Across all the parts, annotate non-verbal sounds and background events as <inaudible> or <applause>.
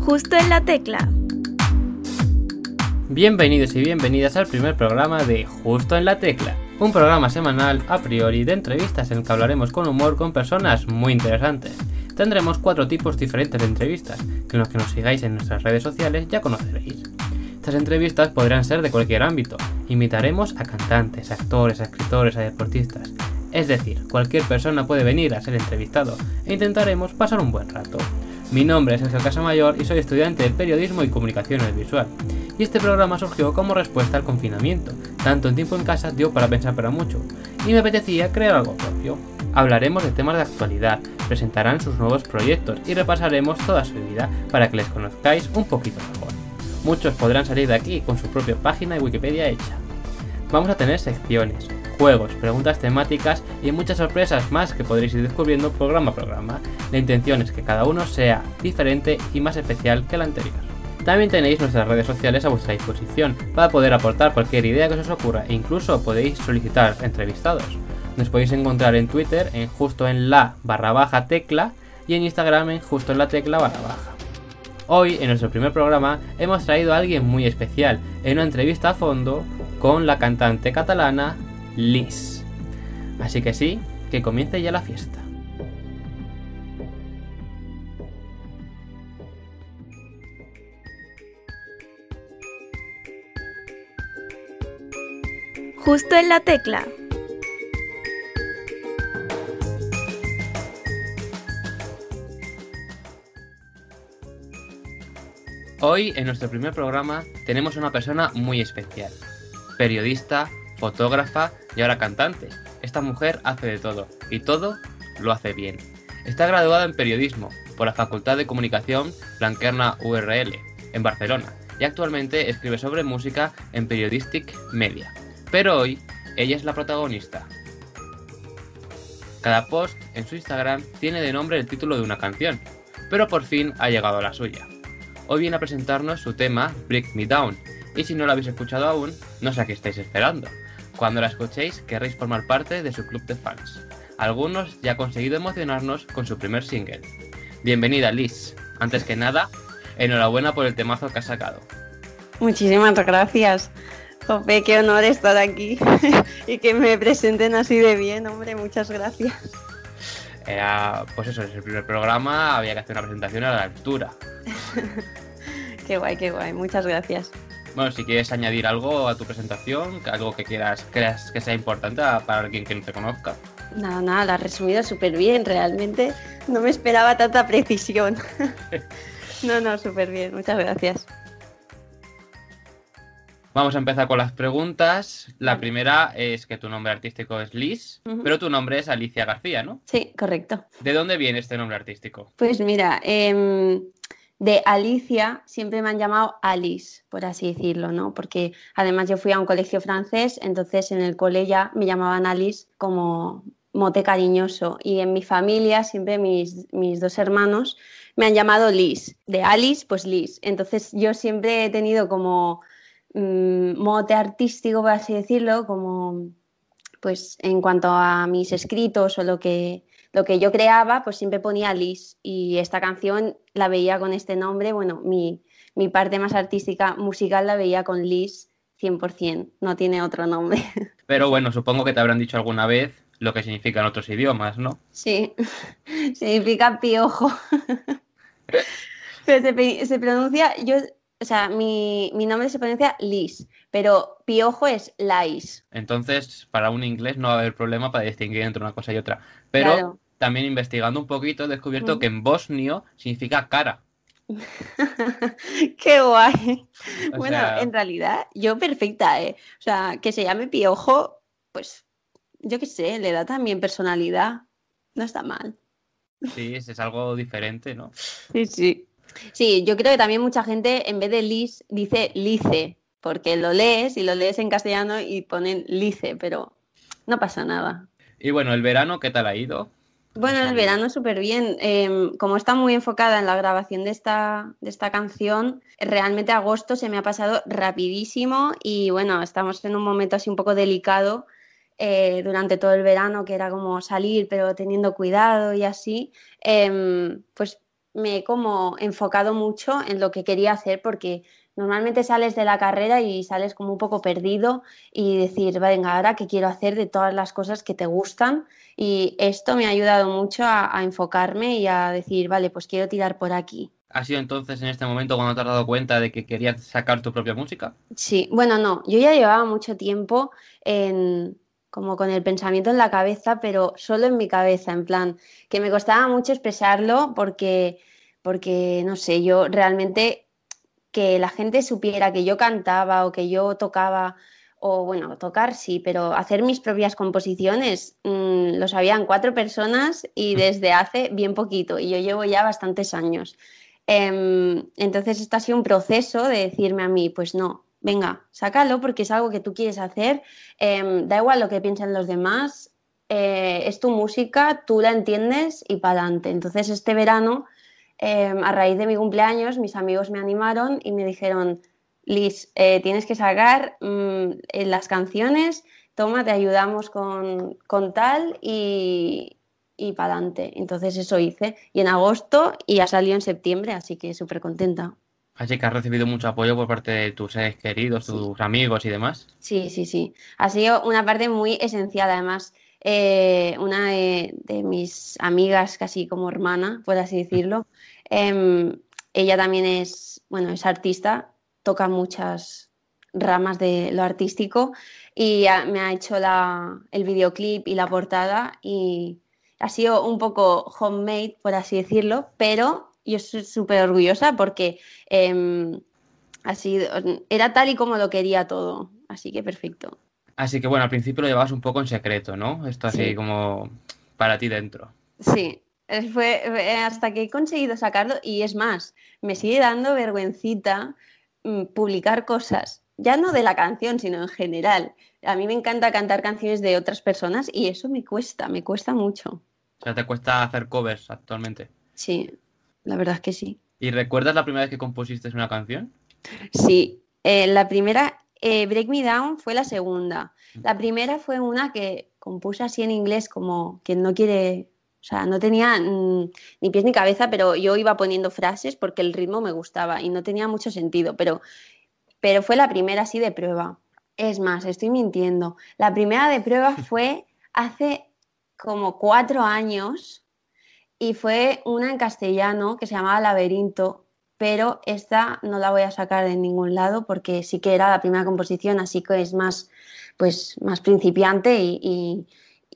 Justo en la tecla. Bienvenidos y bienvenidas al primer programa de Justo en la tecla, un programa semanal a priori de entrevistas en el que hablaremos con humor con personas muy interesantes. Tendremos cuatro tipos diferentes de entrevistas, que los que nos sigáis en nuestras redes sociales ya conoceréis. Estas entrevistas podrán ser de cualquier ámbito. Invitaremos a cantantes, actores, a escritores, a deportistas. Es decir, cualquier persona puede venir a ser entrevistado e intentaremos pasar un buen rato. Mi nombre es Sergio Casamayor y soy estudiante de Periodismo y Comunicación Visual. Y este programa surgió como respuesta al confinamiento. Tanto en tiempo en casa dio para pensar para mucho, y me apetecía crear algo propio. Hablaremos de temas de actualidad, presentarán sus nuevos proyectos y repasaremos toda su vida para que les conozcáis un poquito mejor. Muchos podrán salir de aquí con su propia página de Wikipedia hecha. Vamos a tener secciones, juegos, preguntas temáticas y muchas sorpresas más que podréis ir descubriendo programa a programa. La intención es que cada uno sea diferente y más especial que el anterior. También tenéis nuestras redes sociales a vuestra disposición para poder aportar cualquier idea que os ocurra e incluso podéis solicitar entrevistados. Nos podéis encontrar en Twitter en justo en la barra baja tecla y en Instagram en justo en la tecla barra baja. Hoy, en nuestro primer programa, hemos traído a alguien muy especial en una entrevista a fondo con la cantante catalana Liz. Así que sí, que comience ya la fiesta. Justo en la tecla. Hoy, en nuestro primer programa, tenemos una persona muy especial. Periodista, fotógrafa y ahora cantante. Esta mujer hace de todo, y todo lo hace bien. Está graduada en periodismo por la Facultad de Comunicación Blanquerna URL, en Barcelona, y actualmente escribe sobre música en Periodistic Media. Pero hoy, ella es la protagonista. Cada post en su Instagram tiene de nombre el título de una canción, pero por fin ha llegado la suya. Hoy viene a presentarnos su tema Break Me Down, y si no lo habéis escuchado aún, no sé a qué estáis esperando. Cuando la escuchéis, querréis formar parte de su club de fans. Algunos ya han conseguido emocionarnos con su primer single. Bienvenida, Liz. Antes que nada, enhorabuena por el temazo que has sacado. Muchísimas gracias. Jope, qué honor estar aquí <laughs> y que me presenten así de bien, hombre, muchas gracias. Era, pues eso, es el primer programa, había que hacer una presentación a la altura. <laughs> qué guay, qué guay, muchas gracias. Bueno, si quieres añadir algo a tu presentación, algo que quieras, creas que sea importante para alguien que no te conozca. Nada, nada, la has resumido súper bien, realmente no me esperaba tanta precisión. <laughs> no, no, súper bien, muchas gracias. Vamos a empezar con las preguntas. La primera es que tu nombre artístico es Liz, pero tu nombre es Alicia García, ¿no? Sí, correcto. ¿De dónde viene este nombre artístico? Pues mira, eh, de Alicia siempre me han llamado Alice, por así decirlo, ¿no? Porque además yo fui a un colegio francés, entonces en el cole ya me llamaban Alice como mote cariñoso. Y en mi familia siempre mis, mis dos hermanos me han llamado Liz. De Alice, pues Liz. Entonces yo siempre he tenido como mmm, mote artístico, por así decirlo, como pues en cuanto a mis escritos o lo que lo que yo creaba, pues siempre ponía Liz y esta canción la veía con este nombre, bueno, mi, mi parte más artística musical la veía con Liz 100%, no tiene otro nombre. <laughs> Pero bueno, supongo que te habrán dicho alguna vez lo que significa en otros idiomas, ¿no? Sí, <laughs> significa piojo. <laughs> pero se, se, pronuncia, yo, o sea, mi, mi, nombre se pronuncia Liz, pero piojo es Lais. Entonces, para un inglés no va a haber problema para distinguir entre una cosa y otra. Pero claro. también investigando un poquito he descubierto mm. que en bosnio significa cara. <laughs> Qué guay. O bueno, sea... en realidad, yo perfecta, ¿eh? O sea, que se llame piojo, pues yo qué sé, le da también personalidad. No está mal. Sí, es algo diferente, ¿no? Sí, sí. Sí, yo creo que también mucha gente en vez de Liz dice Lice, porque lo lees y lo lees en castellano y ponen Lice, pero no pasa nada. Y bueno, el verano, ¿qué tal ha ido? Bueno, el verano súper bien. Eh, como está muy enfocada en la grabación de esta, de esta canción, realmente agosto se me ha pasado rapidísimo y bueno, estamos en un momento así un poco delicado eh, durante todo el verano, que era como salir pero teniendo cuidado y así. Eh, pues me he como enfocado mucho en lo que quería hacer porque normalmente sales de la carrera y sales como un poco perdido y decir, venga, ahora qué quiero hacer de todas las cosas que te gustan. Y esto me ha ayudado mucho a, a enfocarme y a decir, vale, pues quiero tirar por aquí. ¿Ha sido entonces en este momento cuando te has dado cuenta de que querías sacar tu propia música? Sí, bueno, no, yo ya llevaba mucho tiempo en, como con el pensamiento en la cabeza, pero solo en mi cabeza, en plan, que me costaba mucho expresarlo porque, porque no sé, yo realmente que la gente supiera que yo cantaba o que yo tocaba, o bueno, tocar sí, pero hacer mis propias composiciones mmm, lo sabían cuatro personas y desde hace bien poquito, y yo llevo ya bastantes años. Eh, entonces, esto ha sido un proceso de decirme a mí, pues no, venga, sácalo porque es algo que tú quieres hacer, eh, da igual lo que piensen los demás, eh, es tu música, tú la entiendes y para adelante. Entonces, este verano, eh, a raíz de mi cumpleaños, mis amigos me animaron y me dijeron, Liz, eh, tienes que sacar mmm, las canciones, toma, te ayudamos con, con tal y, y para adelante. Entonces eso hice. Y en agosto y ha salido en septiembre, así que súper contenta. Así que has recibido mucho apoyo por parte de tus seres queridos, tus sí. amigos y demás. Sí, sí, sí. Ha sido una parte muy esencial. Además, eh, una de, de, mis amigas, casi como hermana, por así decirlo, eh, ella también es, bueno, es artista, toca muchas ramas de lo artístico y me ha hecho la, el videoclip y la portada y ha sido un poco homemade, por así decirlo, pero yo estoy súper orgullosa porque eh, ha sido, era tal y como lo quería todo, así que perfecto. Así que bueno, al principio lo llevabas un poco en secreto, ¿no? Esto así sí. como para ti dentro. Sí, fue hasta que he conseguido sacarlo y es más, me sigue dando vergüencita mmm, publicar cosas, ya no de la canción, sino en general. A mí me encanta cantar canciones de otras personas y eso me cuesta, me cuesta mucho. O sea, ¿te cuesta hacer covers actualmente? Sí, la verdad es que sí. ¿Y recuerdas la primera vez que compusiste una canción? Sí, eh, la primera, eh, Break Me Down, fue la segunda. La primera fue una que compuse así en inglés, como quien no quiere, o sea, no tenía mmm, ni pies ni cabeza, pero yo iba poniendo frases porque el ritmo me gustaba y no tenía mucho sentido, pero, pero fue la primera así de prueba. Es más, estoy mintiendo. La primera de prueba <laughs> fue hace como cuatro años y fue una en castellano que se llamaba Laberinto, pero esta no la voy a sacar de ningún lado porque sí que era la primera composición, así que es más, pues, más principiante y,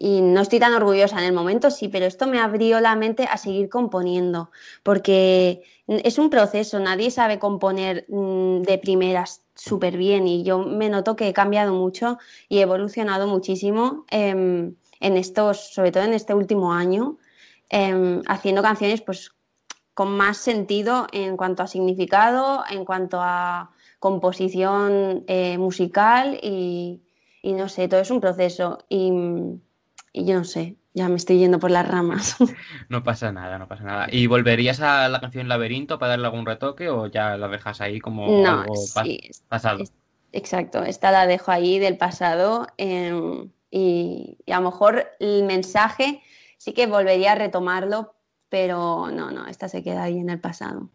no estoy tan orgullosa en el momento, sí, pero esto me abrió la mente a seguir componiendo, porque es un proceso, nadie sabe componer mmm, de primeras súper bien y yo me noto que he cambiado mucho y he evolucionado muchísimo eh, en estos, sobre todo en este último año, eh, haciendo canciones pues con más sentido en cuanto a significado, en cuanto a composición eh, musical y, y, no sé, todo es un proceso y, y, yo no sé, ya me estoy yendo por las ramas. <laughs> No pasa nada, no pasa nada. ¿Y volverías a la canción Laberinto para darle algún retoque o ya la dejas ahí como no, algo sí, pasado? Es, exacto, esta la dejo ahí del pasado eh, y, y a lo mejor el mensaje sí que volvería a retomarlo, pero no, no, esta se queda ahí en el pasado.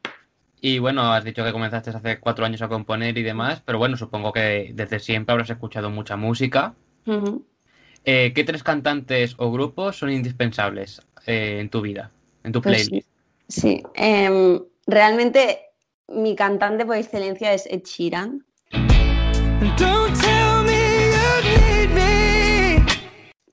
Y bueno, has dicho que comenzaste hace cuatro años a componer y demás, pero bueno, supongo que desde siempre habrás escuchado mucha música. Uh -huh. eh, ¿Qué tres cantantes o grupos son indispensables eh, en tu vida, en tu playlist? Pues sí, sí. Eh, realmente mi cantante por excelencia es Ed Sheeran.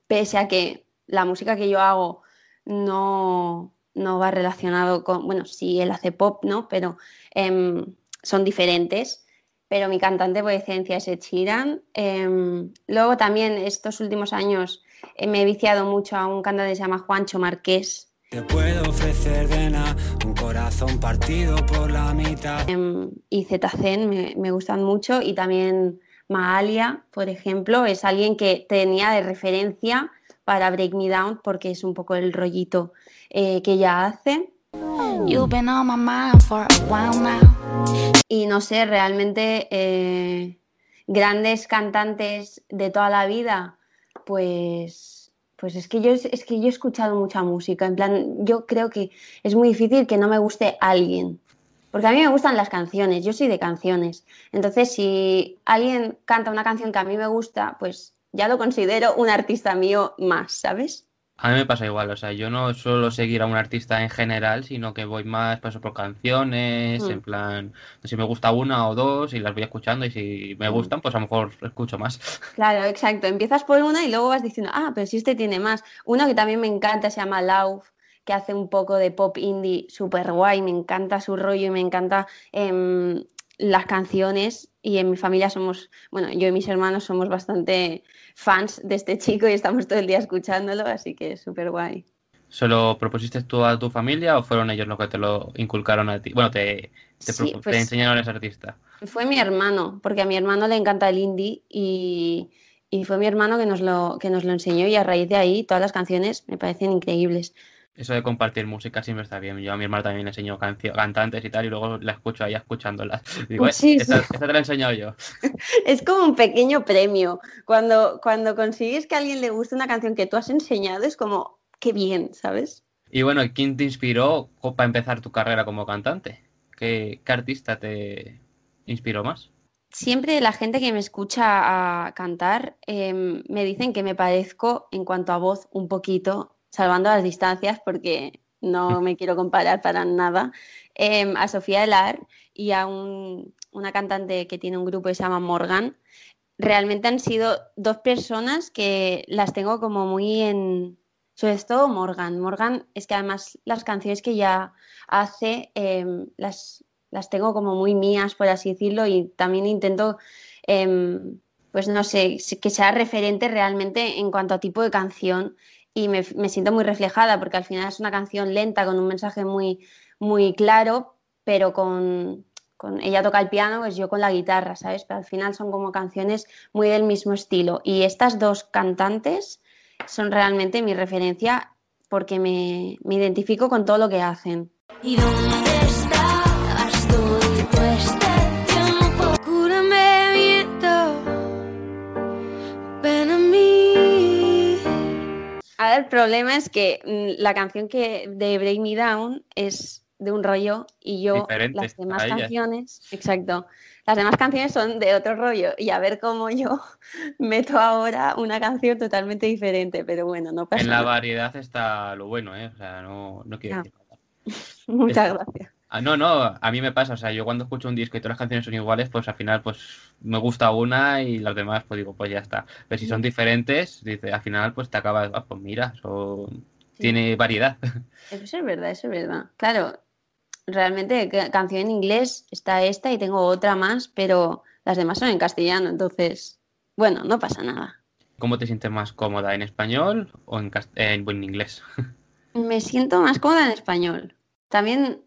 Pese a que la música que yo hago no, no va relacionado con, bueno, sí, él hace pop, ¿no? Pero eh, son diferentes. Pero mi cantante por excelencia es Ed Sheeran. Eh, luego también estos últimos años eh, me he viciado mucho a un cantante que se llama Juancho Marqués. Te puedo ofrecer de nada un corazón partido por la mitad. y Zetacen me, me gustan mucho y también Mahalia, por ejemplo, es alguien que tenía de referencia para Break Me Down porque es un poco el rollito eh, que ella hace. Y no sé, realmente eh, grandes cantantes de toda la vida, pues Pues es que yo es que yo he escuchado mucha música, en plan, yo creo que es muy difícil que no me guste alguien. Porque a mí me gustan las canciones, yo soy de canciones. Entonces, si alguien canta una canción que a mí me gusta, pues ya lo considero un artista mío más, ¿sabes? A mí me pasa igual, o sea, yo no suelo seguir a un artista en general, sino que voy más paso por canciones, en mm. plan, si me gusta una o dos y las voy escuchando y si me mm. gustan, pues a lo mejor escucho más. Claro, exacto, empiezas por una y luego vas diciendo, ah, pero si este tiene más. Uno que también me encanta se llama Lauf, que hace un poco de pop indie súper guay, me encanta su rollo y me encanta em, las canciones y en mi familia somos, bueno, yo y mis hermanos somos bastante fans de este chico y estamos todo el día escuchándolo, así que es súper guay. ¿Solo propusiste tú a tu familia o fueron ellos los que te lo inculcaron a ti? Bueno, te, te, pues enseñaron a ese artista. Fue mi hermano, porque a mi hermano le encanta el indie y, y fue mi hermano que nos, lo, que nos lo enseñó y a raíz de ahí todas las canciones me parecen increíbles. Eso de compartir música siempre está bien. Yo a mi hermano también le enseño cantantes y tal, y luego la escucho ahí escuchándolas. <laughs> Digo, pues sí, esta, te la he enseñado yo. <laughs> Es como un pequeño premio. Cuando, cuando consigues que a alguien le guste una canción que tú has enseñado, es como, qué bien, ¿sabes? Y bueno, ¿quién te inspiró para empezar tu carrera como cantante? ¿Qué, qué artista te inspiró más? Siempre la gente que me escucha a cantar em, me dicen que me parezco en cuanto a voz un poquito salvando las distancias porque no me quiero comparar para nada, em, a Sofía Elar y a una cantante que tiene un grupo que se llama Morgan. Realmente han sido dos personas que las tengo como muy en... Sobre todo Morgan. Morgan es que además las canciones que ya hace em, las, las tengo como muy mías, por así decirlo, y también intento, em, pues no sé, que sea referente realmente en cuanto a tipo de canción y me, siento muy reflejada porque al final es una canción lenta con un mensaje muy, muy claro, pero con, ella toca el piano, pues yo con la guitarra, ¿sabes? Pero al final son como canciones muy del mismo estilo. Y estas dos cantantes son realmente mi referencia porque me, me identifico con todo lo que hacen. ¿Y dónde El problema es que mm, la canción que de Break Me Down es de un rollo y yo las demás canciones, exacto, las demás canciones son de otro rollo y a ver cómo yo <laughs> meto ahora una canción totalmente diferente, pero bueno, no pasa En la variedad está lo bueno, ¿eh? O sea, no, no quiero ah. decir nada. <laughs> Muchas gracias. Ah, no, no, a mí me pasa, o sea, yo cuando escucho un disco y todas las canciones son iguales, pues al final pues me gusta una y las demás pues digo, pues ya está. Pero si son diferentes, dice, al final pues te acabas, ah, pues mira, tiene variedad. <laughs> Eso es verdad, eso es verdad. Claro, realmente canción en inglés está esta y tengo otra más, pero las demás son en castellano, entonces, bueno, no pasa nada. ¿Cómo te sientes más cómoda, en español o en, en inglés? <laughs> Me siento más cómoda en español. También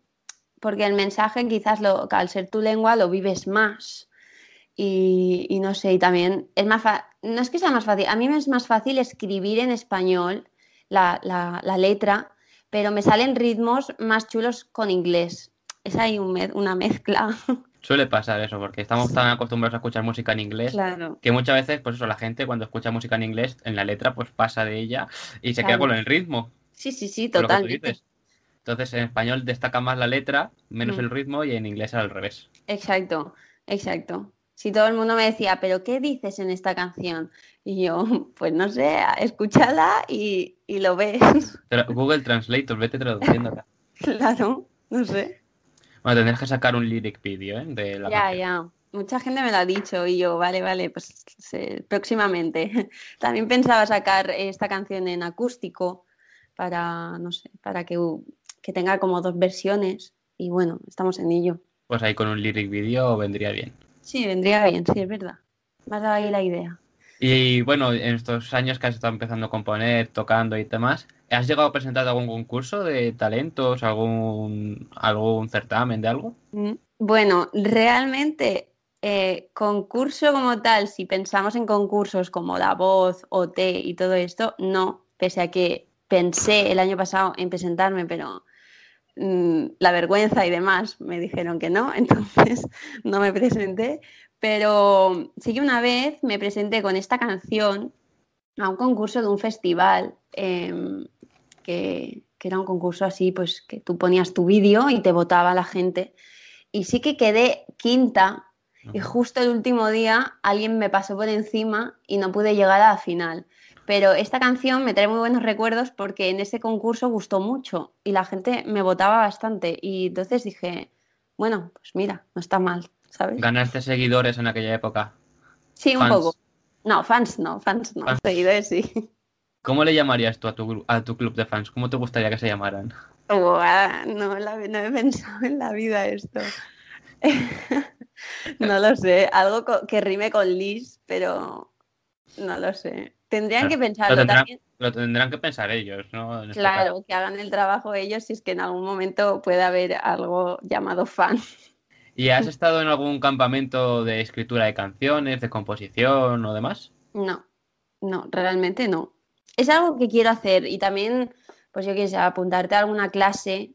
porque el mensaje quizás lo, al ser tu lengua lo vives más. Y, no sé, y también es más no es que sea más fácil, a mí me es más fácil escribir en español la, letra, pero me salen ritmos más chulos con inglés. Es ahí una mezcla. <laughs> Suele pasar eso, porque estamos tan acostumbrados a escuchar música en inglés que muchas veces, pues eso, la gente cuando escucha música en inglés, en la letra, pues pasa de ella y se queda con el ritmo. Sí, sí, sí, totalmente. Entonces en español destaca más la letra, menos mm. el ritmo y en inglés al revés. Exacto, exacto. Si todo el mundo me decía, pero ¿qué dices en esta canción? Y yo, <laughs> pues no sé, escúchala y, lo ves. <laughs> Google Translate, vete traduciendo acá. <laughs> claro, no sé. Bueno, tendrás que sacar un lyric video, ¿eh? De la ya, ya. Mucha gente me lo ha dicho y yo, vale, vale, pues próximamente. También pensaba sacar esta canción en acústico para, no sé, para que que tenga como dos versiones y bueno, estamos en ello. Pues ahí con un lyric video vendría bien. Sí, vendría bien, sí, es verdad. Me ha dado ahí la idea. Y bueno, en estos años que has estado empezando a componer, tocando y demás, ¿has llegado a presentar algún concurso de talentos, algún, algún certamen de algo? Mm, bueno, realmente eh, concurso como tal, si pensamos en concursos como La Voz, OT y todo esto, no, pese a que pensé el año pasado en presentarme, pero la vergüenza y demás me dijeron que no, <laughs> entonces no me presenté. Pero sí que una vez me presenté con esta canción a un concurso de un festival, em, que, que era un concurso así, pues que tú ponías tu vídeo y te votaba la gente. Y sí que quedé quinta y justo el último día alguien me pasó por encima y no pude llegar a la final. Pero esta canción me trae muy buenos recuerdos porque en ese concurso gustó mucho y la gente me votaba bastante. Y entonces dije, bueno, pues mira, no está mal, ¿sabes? Ganaste seguidores en aquella época. Sí, un poco. No, fans no, fans no, Fans. seguidores sí. ¿Cómo le llamarías tú a tu, a tu club de fans? ¿Cómo te gustaría que se llamaran? Buah, no, la- no he pensado en la vida esto. <laughs> no lo sé, algo que rime con Liz, pero no lo sé. Tendrían que Lo pensarlo tendrán, también. lo tendrán que pensar ellos, ¿no? En este Claro, que hagan el trabajo ellos si es que en algún momento puede haber algo llamado fan. ¿Y has <laughs> estado en algún campamento de escritura de canciones, de composición o demás? No, no, realmente no. Es algo que quiero hacer y también, pues yo qué sé, apuntarte a alguna clase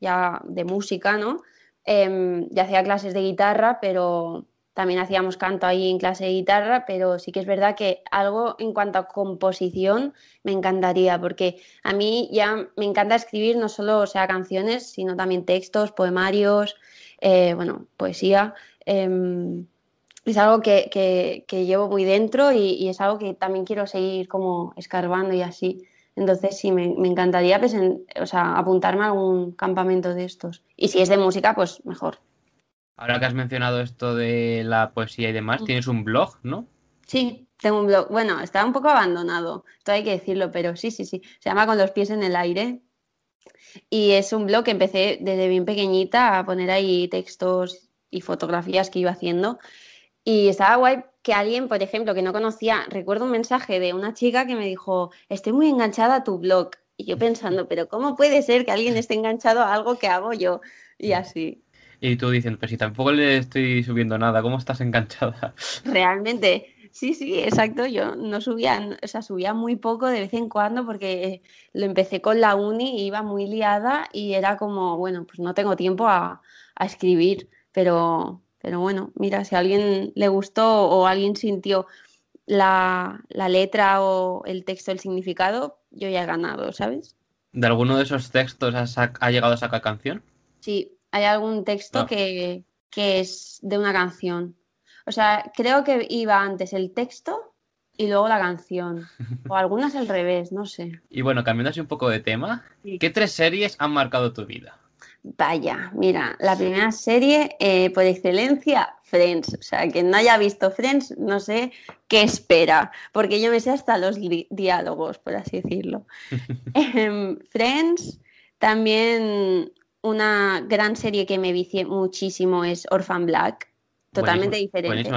ya de música, ¿no? Em, ya hacía clases de guitarra, pero también hacíamos canto ahí en clase de guitarra, pero sí que es verdad que algo en cuanto a composición me encantaría, porque a mí ya me encanta escribir no solo, o sea, canciones, sino también textos, poemarios, eh, bueno, poesía. em, es algo que, que- llevo muy dentro y, es algo que también quiero seguir como escarbando y así. Entonces sí, me, encantaría pues, o sea, apuntarme a algún campamento de estos. Y si es de música, pues mejor. Ahora que has mencionado esto de la poesía y demás, Mm. tienes un blog, ¿no? Sí, tengo un blog. Bueno, está un poco abandonado, esto hay que decirlo, pero sí, sí, sí. Se llama Con los pies en el aire. Y es un blog que empecé desde bien pequeñita a poner ahí textos y fotografías que iba haciendo. Y estaba guay que alguien, por ejemplo, que no conocía, recuerdo un mensaje de una chica que me dijo, estoy muy enganchada a tu blog. Y yo pensando, pero ¿cómo puede ser que alguien esté enganchado a algo que hago yo? Y así. Y tú diciendo, pero si tampoco le estoy subiendo nada, ¿cómo estás enganchada? <laughs> Realmente, sí, sí, exacto. Yo no subía, o sea, subía muy poco de vez en cuando porque lo empecé con la uni, iba muy liada y era como, bueno, pues no tengo tiempo a, a escribir, pero, pero bueno, mira, si a alguien le gustó o alguien sintió la, la letra o el texto, el significado, yo ya he ganado, ¿sabes? ¿De alguno de esos textos sac- ha llegado a sacar canción? Sí, hay algún texto Ah. que, que es de una canción. O sea, creo que iba antes el texto y luego la canción. O <laughs> algunas al revés, no sé. Y bueno, cambiando así un poco de tema, Sí. ¿qué tres series han marcado tu vida? Vaya, mira, la primera serie eh, por excelencia, Friends. O sea, quien no haya visto Friends, no sé qué espera, porque yo me sé hasta los diálogos, por así decirlo. <laughs> Em, Friends, también una gran serie que me vicié muchísimo es Orphan Black, totalmente diferente,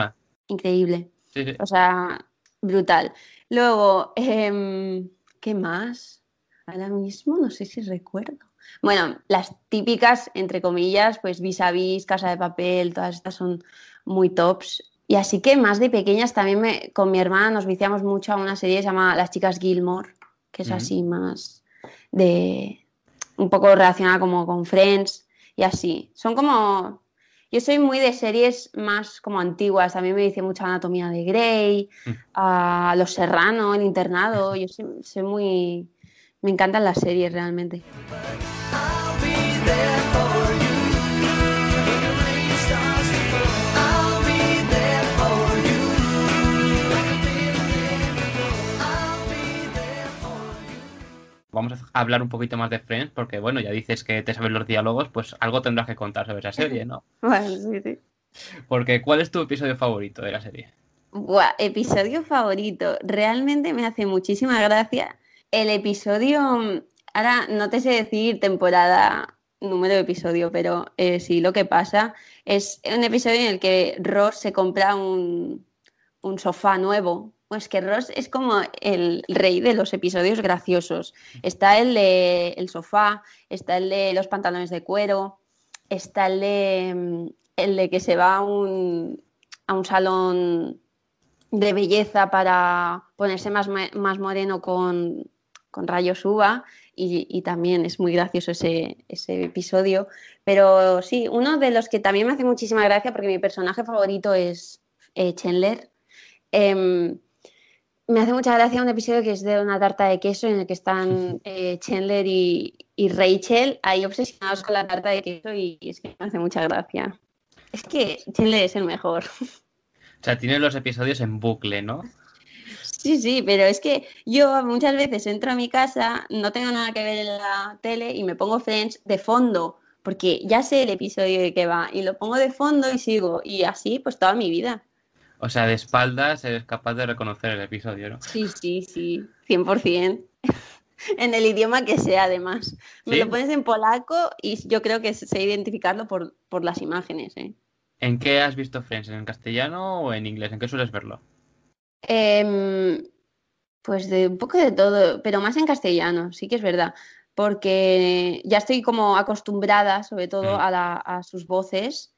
increíble. Sí, sí. O sea, brutal. Luego, em, ¿qué más? Ahora mismo no sé si recuerdo. Bueno, las típicas, entre comillas, pues vis a vis, Casa de Papel, todas estas son muy tops. Y así que más de pequeñas también me, con mi hermana nos viciamos mucho a una serie que se llama Las chicas Gilmore, que es así más de un poco relacionada como con Friends y así. Son como yo soy muy de series más como antiguas. A mí me dice mucha Anatomía de Grey, Mm. a Los Serrano, El Internado. Yo soy, soy muy... Me encantan las series realmente. Vamos a hablar un poquito más de Friends, porque bueno, ya dices que te sabes los diálogos, pues algo tendrás que contar sobre esa serie, ¿no? <laughs> Bueno, sí, sí. Porque ¿cuál es tu episodio favorito de la serie? Buah, episodio favorito. Realmente me hace muchísima gracia. El episodio, ahora no te sé decir temporada, número de episodio, pero eh, sí lo que pasa es un episodio en el que Ross se compra un, un sofá nuevo. Pues que Ross es como el rey de los episodios graciosos. Está el de el sofá, está el de los pantalones de cuero, está el de, mm, el de que se va a un, a un salón de belleza para ponerse más, más moreno con, con rayos uva y, y también es muy gracioso ese, ese episodio. Pero sí, uno de los que también me hace muchísima gracia porque mi personaje favorito es eh, Chandler. Em, me hace mucha gracia un episodio que es de una tarta de queso en el que están eh, Chandler y, y Rachel ahí obsesionados con la tarta de queso y es que me hace mucha gracia. Es que Chandler es el mejor. O sea, tiene los episodios en bucle, ¿no? Sí, sí, pero es que yo muchas veces entro a mi casa, no tengo nada que ver en la tele y me pongo Friends de fondo, porque ya sé el episodio de qué va y lo pongo de fondo y sigo y así pues toda mi vida. O sea, de espaldas eres capaz de reconocer el episodio, ¿no? Sí, sí, sí, 100%. <laughs> en el idioma que sea, además. Me ¿Sí? lo pones en polaco y yo creo que sé identificarlo por, por las imágenes. ¿eh? ¿En qué has visto Friends? ¿En castellano o en inglés? ¿En qué sueles verlo? Em, pues de un poco de todo, pero más en castellano, sí que es verdad. Porque ya estoy como acostumbrada, sobre todo, Mm. a, la- a sus voces.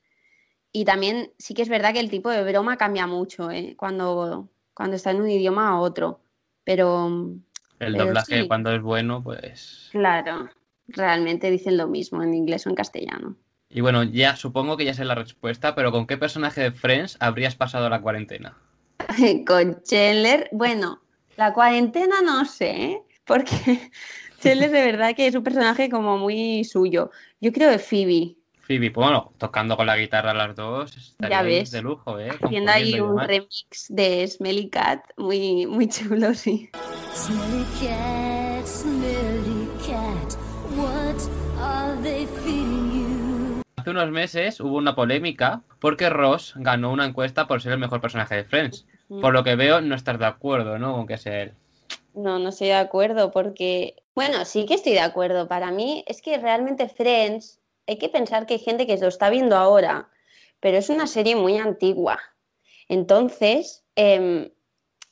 Y también sí que es verdad que el tipo de broma cambia mucho, ¿eh? Cuando, cuando está en un idioma a otro. Pero El Pero doblaje sí. cuando es bueno, pues... Claro, realmente dicen lo mismo en inglés o en castellano. Y bueno, ya supongo que ya sé la respuesta, pero ¿con qué personaje de Friends habrías pasado la cuarentena? <laughs> Con Chandler, bueno, la cuarentena no sé, ¿eh? porque <laughs> Chandler de verdad que es un personaje como muy suyo. Yo creo de Phoebe, Phoebe, bueno, tocando con la guitarra las dos, estaría Ya ahí ves. de lujo, ¿eh? haciendo ahí un demás. remix de Smelly Cat muy, muy chulo, sí. Smelly cat, smelly cat, what are they feeding you? Hace unos meses hubo una polémica porque Ross ganó una encuesta por ser el mejor personaje de Friends. Por lo que veo, no estás de acuerdo, ¿no? Con que sea él. No, no estoy de acuerdo porque, bueno, sí que estoy de acuerdo. Para mí es que realmente Friends, hay que pensar que hay gente que lo está viendo ahora, pero es una serie muy antigua. Entonces, em,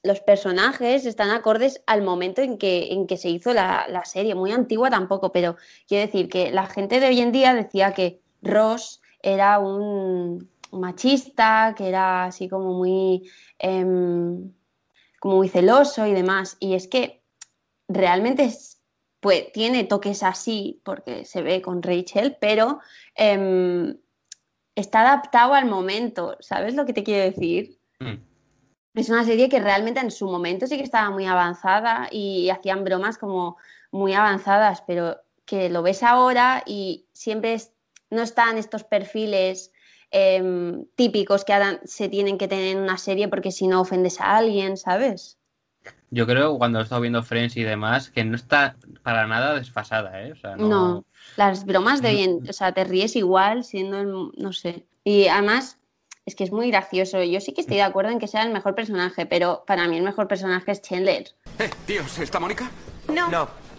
los personajes están acordes al momento en que, en que se hizo la, la serie. Muy antigua tampoco, pero quiero decir que la gente de hoy en día decía que Ross era un machista, que era así como muy... em, como muy celoso y demás. Y es que realmente es- pues, tiene toques así, porque se ve con Rachel, pero em, está adaptado al momento. ¿Sabes lo que te quiero decir? Mm. Es una serie que realmente en su momento sí que estaba muy avanzada y hacían bromas como muy avanzadas, pero que lo ves ahora y siempre es- no están estos perfiles em, típicos que se tienen que tener en una serie porque si no ofendes a alguien, ¿sabes? Yo creo, cuando he estado viendo Friends y demás, que no está para nada desfasada, ¿eh? O sea, no... No, las bromas de hoy en, o sea, te ríes igual siendo, el- no sé. Y además es que es muy gracioso. Yo sí que estoy de acuerdo en que sea el mejor personaje, pero para mí el mejor personaje es Chandler. Eh, tíos, ¿está Mónica? No.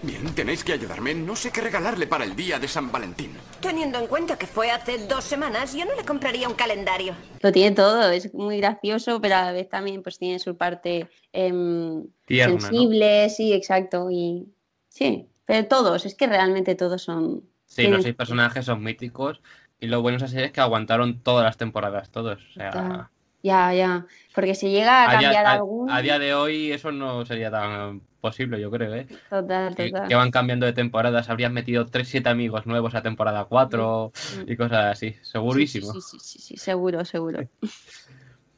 Bien, tenéis que ayudarme. No sé qué regalarle para el día de San Valentín. Teniendo en cuenta que fue hace dos semanas, yo no le compraría un calendario. Lo tiene todo, es muy gracioso, pero a la vez también pues tiene su parte em, Tierna, ¿no? sensible, sí, exacto. Y sí, pero todos, es que realmente todos son. Sí, tienen los seis personajes son míticos. Y lo bueno de esa serie es que aguantaron todas las temporadas, todos. O sea, Ya, Ya, ya. Porque si llega a a, día, cambiar a- algún. a día de hoy eso no sería tan posible, yo creo, ¿eh? Total, Que, total. que van cambiando de temporadas, habrían metido 3-7 amigos nuevos a temporada 4 Mm. y cosas así, segurísimo. Sí, sí, sí, sí, sí, seguro, seguro.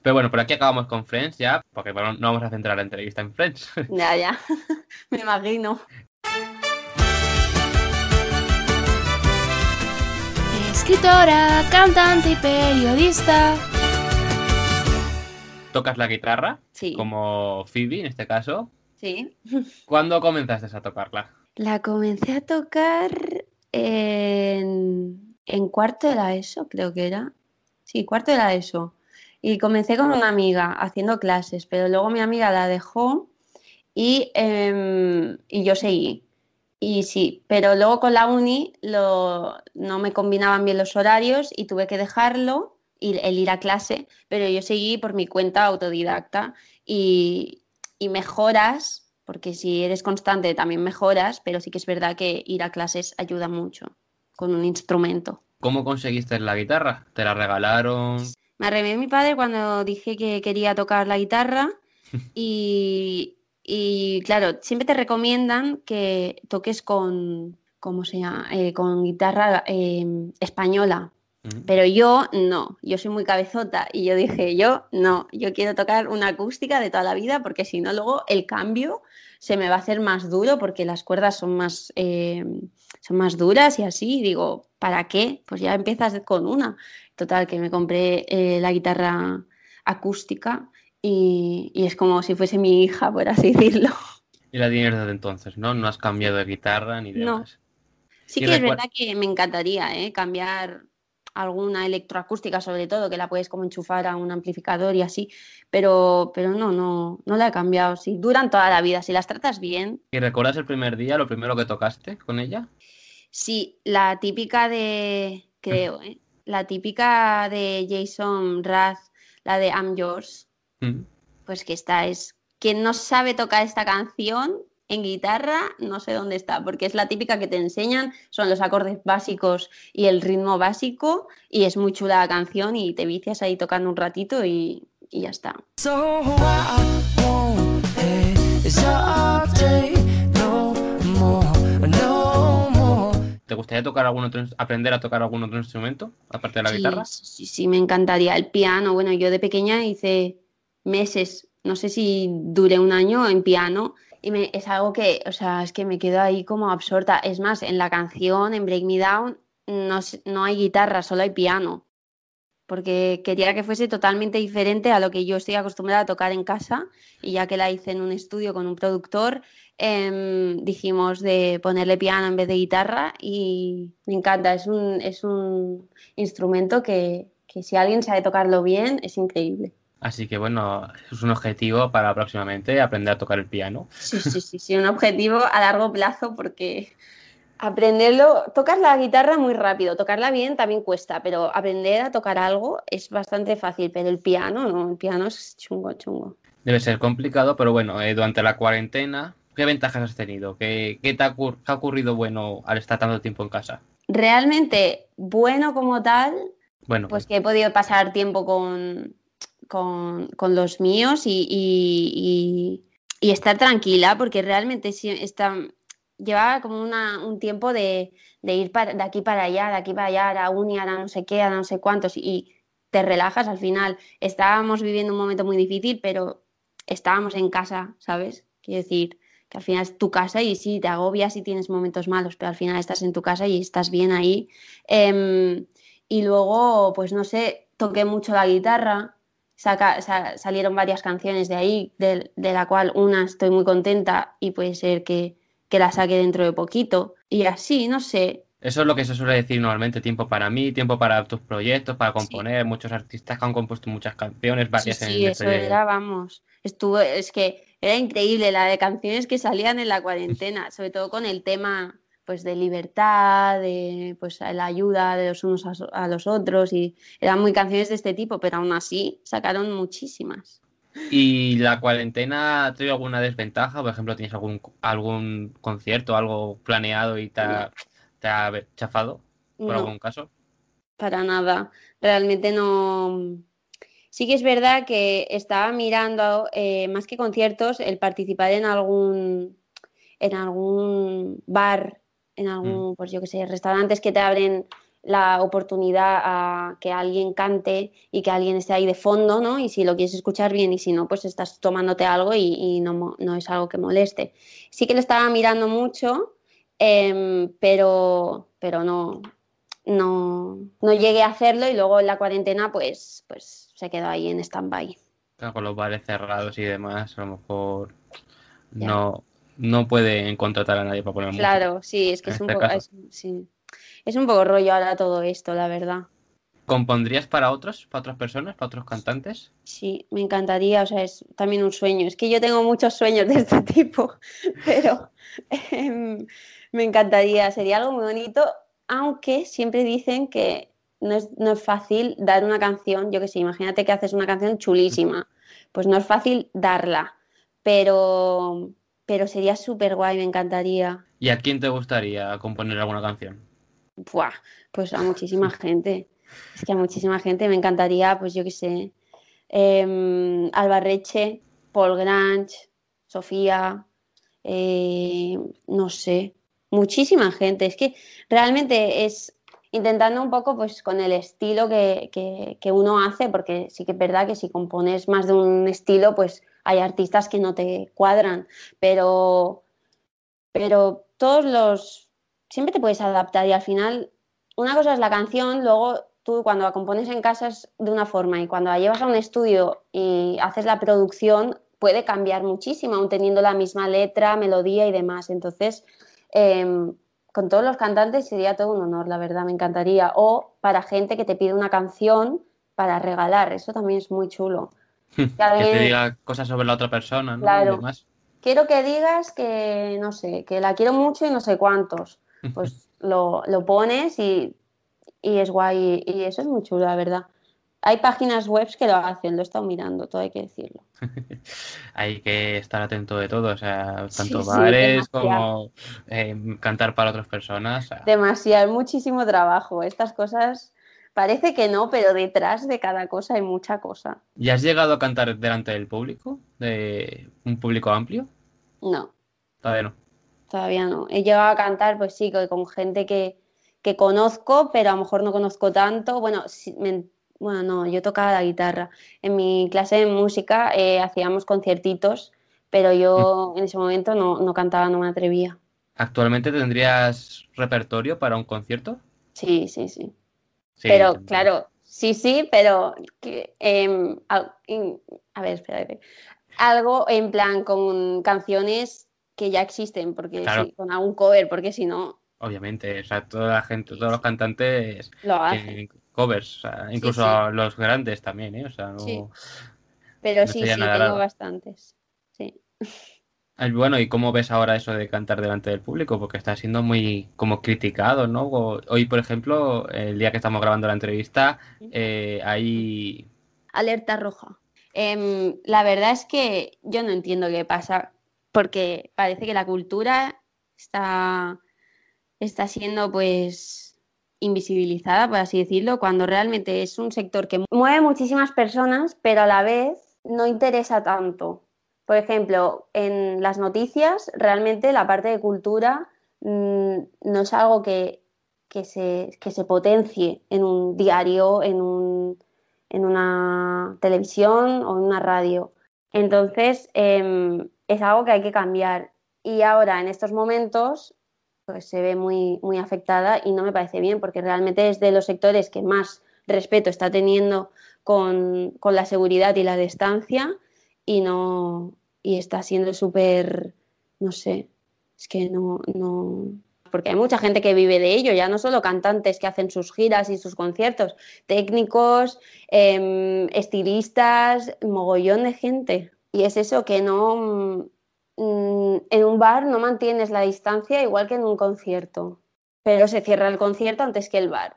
Pero bueno, por aquí acabamos con Friends ya, porque bueno, no vamos a centrar la entrevista en Friends. <laughs> Ya, ya. <laughs> Me imagino. Escritora, cantante y periodista. Tocas la guitarra, Sí. como Phoebe en este caso. Sí. ¿Cuándo comenzaste a tocarla? La comencé a tocar en, en cuarto de la ESO, creo que era. Sí, cuarto de la ESO. Y comencé con una amiga haciendo clases, pero luego mi amiga la dejó y, em, y yo seguí. Y sí, pero luego con la uni lo, no me combinaban bien los horarios y tuve que dejarlo, y el ir a clase, pero yo seguí por mi cuenta autodidacta y, y mejoras, porque si eres constante también mejoras, pero sí que es verdad que ir a clases ayuda mucho con un instrumento. ¿Cómo conseguiste la guitarra? ¿Te la regalaron? Me arremé mi padre cuando dije que quería tocar la guitarra <laughs> y, y, claro, siempre te recomiendan que toques con, ¿cómo se llama? Eh, con guitarra eh, española. Pero yo no, yo soy muy cabezota y yo dije, yo no, yo quiero tocar una acústica de toda la vida porque si no luego el cambio se me va a hacer más duro porque las cuerdas son más, eh, son más duras y así. Digo, ¿para qué? Pues ya empiezas con una. Total, que me compré eh, la guitarra acústica y, y es como si fuese mi hija, por así <laughs> decirlo. Y la tienes desde entonces, ¿no? No has cambiado de guitarra ni No. demás. Sí Y que es verdad que me encantaría ¿eh? cambiar alguna electroacústica sobre todo, que la puedes como enchufar a un amplificador y así, pero, pero no, no, no la he cambiado. Sí, duran toda la vida, si las tratas bien. ¿Y recuerdas el primer día, lo primero que tocaste con ella? Sí, la típica de, creo, ¿eh? la típica de Jason Rath, la de I'm Yours, Mm. pues que esta es, quien no sabe tocar esta canción en guitarra, no sé dónde está, porque es la típica que te enseñan, son los acordes básicos y el ritmo básico, y es muy chula la canción y te vicias ahí tocando un ratito y, y ya está. So. ¿Te gustaría tocar algún otro, aprender a tocar algún otro instrumento, aparte de la Sí, guitarra? Sí, sí, sí, me encantaría. El piano, bueno, yo de pequeña hice meses, no sé si duré un año en piano y es algo que, o sea, es que me quedo ahí como absorta. Es más, en la canción, en Break Me Down, no, no hay guitarra, solo hay piano. Porque quería que fuese totalmente diferente a lo que yo estoy acostumbrada a tocar en casa y ya que la hice en un estudio con un productor, em, dijimos de ponerle piano en vez de guitarra y me encanta, es un, es un instrumento que, que si alguien sabe tocarlo bien es increíble. Así que bueno, es un objetivo para próximamente aprender a tocar el piano. Sí, sí, sí, sí, un objetivo a largo plazo porque aprenderlo, tocar la guitarra muy rápido, tocarla bien también cuesta, pero aprender a tocar algo es bastante fácil, pero el piano no, el piano es chungo, chungo. Debe ser complicado, pero bueno, eh, durante la cuarentena, ¿qué ventajas has tenido? ¿Qué, qué te ha, qué ha ocurrido bueno al estar tanto tiempo en casa? Realmente bueno como tal, Bueno, pues que he podido pasar tiempo con, con, con los míos y, y- y- y estar tranquila, porque realmente sí está, llevaba como una- un tiempo de, de ir para- de aquí para allá, de aquí para allá, a la uni, a la no sé qué, a la no sé cuántos, y te relajas al final. Estábamos viviendo un momento muy difícil, pero estábamos en casa, ¿sabes? Quiero decir que al final es tu casa y sí, te agobias y tienes momentos malos, pero al final estás en tu casa y estás bien ahí. Em, y luego, pues no sé, toqué mucho la guitarra, saca- sa- salieron varias canciones de ahí, de, de la cual una estoy muy contenta y puede ser que, que la saque dentro de poquito. Y así, no sé, eso es lo que se suele decir normalmente, tiempo para mí, tiempo para tus proyectos, para componer, muchos artistas que han compuesto muchas canciones, Sí, varias sí, en eso ese- era, vamos. Estuvo, es que era increíble la de canciones que salían en la cuarentena, sobre todo con el tema pues de libertad, de pues la ayuda de los unos a, los otros y eran muy canciones de este tipo, pero aún así sacaron muchísimas. ¿Y la cuarentena ha tenido alguna desventaja? Por ejemplo, ¿tienes algún, algún concierto, algo planeado y te ha, te ha chafado por No. algún caso? Para nada, realmente no. Sí que es verdad que estaba mirando, eh, más que conciertos, el participar en algún, en algún bar, en algún, pues yo qué sé, restaurantes que te abren la oportunidad a que alguien cante y que alguien esté ahí de fondo, ¿no? Y si lo quieres escuchar bien y si no, pues estás tomándote algo y, y no, no es algo que moleste. Sí que lo estaba mirando mucho, em, pero, pero no, no, no llegué a hacerlo y luego en la cuarentena pues, pues se quedó ahí en stand-by. Claro, con los bares cerrados y demás, a lo mejor Ya. no, no pueden contratar a nadie para poner música. Claro, sí, es que es un, este es, sí. es un poco rollo ahora todo esto, la verdad. ¿Compondrías para otros, para otras personas, para otros cantantes? Sí, me encantaría, o sea, es también un sueño. Es que yo tengo muchos sueños de este <laughs> tipo, pero em, me encantaría, sería algo muy bonito, aunque siempre dicen que no es, no es fácil dar una canción, yo que sé, imagínate que haces una canción chulísima, pues no es fácil darla, pero, pero sería súper guay, me encantaría. ¿Y a quién te gustaría componer alguna canción? Buah, pues a muchísima <laughs> gente. Es que a muchísima gente me encantaría, pues yo qué sé, em, Albarreche, Paul Grange, Sofía, eh, no sé, muchísima gente. Es que realmente es, intentando un poco pues con el estilo que, que- que uno hace, porque sí que es verdad que si compones más de un estilo, pues hay artistas que no te cuadran, pero, pero todos los... Siempre te puedes adaptar y al final una cosa es la canción, luego tú cuando la compones en casa es de una forma y cuando la llevas a un estudio y haces la producción puede cambiar muchísimo, aún teniendo la misma letra, melodía y demás. Entonces, em, con todos los cantantes sería todo un honor, la verdad, me encantaría. O para gente que te pide una canción para regalar, eso también es muy chulo. Que alguien- te diga cosas sobre la otra persona, ¿no? Claro. Y demás. Quiero que digas que, no sé, que la quiero mucho y no sé cuántos. Pues lo, lo pones y, y es guay. Y eso es muy chulo, la verdad. Hay páginas web que lo hacen, lo he estado mirando, todo hay que decirlo. <laughs> Hay que estar atento de todo, o sea, tanto sí, bares demasiado. como eh, cantar para otras personas. o sea, Demasiado, muchísimo trabajo. Estas cosas parece que no, pero detrás de cada cosa hay mucha cosa. ¿Y has llegado a cantar delante del público? ¿De un público amplio? No, Todavía no. todavía no. He llegado a cantar, pues sí, con gente que, que conozco, pero a lo mejor no conozco tanto. Bueno, me- bueno, no, yo tocaba la guitarra. En mi clase de música eh, hacíamos conciertitos, pero yo en ese momento no, no cantaba, no me atrevía. ¿Actualmente tendrías repertorio para un concierto? Sí, sí, sí. Sí, pero también. claro, sí, sí, pero al- in- a ver, espérate. Algo en plan con canciones que ya existen, porque Claro. sí, con algún cover, porque si no, Obviamente, o sea, toda la gente, todos los cantantes lo hacen. covers, o sea, incluso sí. a los grandes también, ¿eh? O sea, no... Pero no sí, sí, tengo bastantes. Sí. <laughs> Eh, Bueno, ¿y cómo ves ahora eso de cantar delante del público? Porque está siendo muy como criticado, ¿no? Hoy, por ejemplo, el día que estamos grabando la entrevista, eh, hay... Alerta roja. Em, la verdad es que yo no entiendo qué pasa, porque parece que la cultura está, está siendo pues invisibilizada, por así decirlo, cuando realmente es un sector que mueve muchísimas personas, pero a la vez no interesa tanto. Por ejemplo, en las noticias, realmente la parte de cultura mm, no es algo que, que se, que se potencie en un diario, en un, en una televisión o en una radio. Entonces, em, es algo que hay que cambiar. Y ahora, en estos momentos, pues se ve muy, muy afectada y no me parece bien, porque realmente es de los sectores que más respeto está teniendo con, con la seguridad y la distancia y no y está siendo súper, no sé, es que no, no, porque hay mucha gente que vive de ello, ya no solo cantantes que hacen sus giras y sus conciertos, técnicos, em, estilistas, mogollón de gente. Y es eso que no, mm, en un bar no mantienes la distancia igual que en un concierto, pero se cierra el concierto antes que el bar.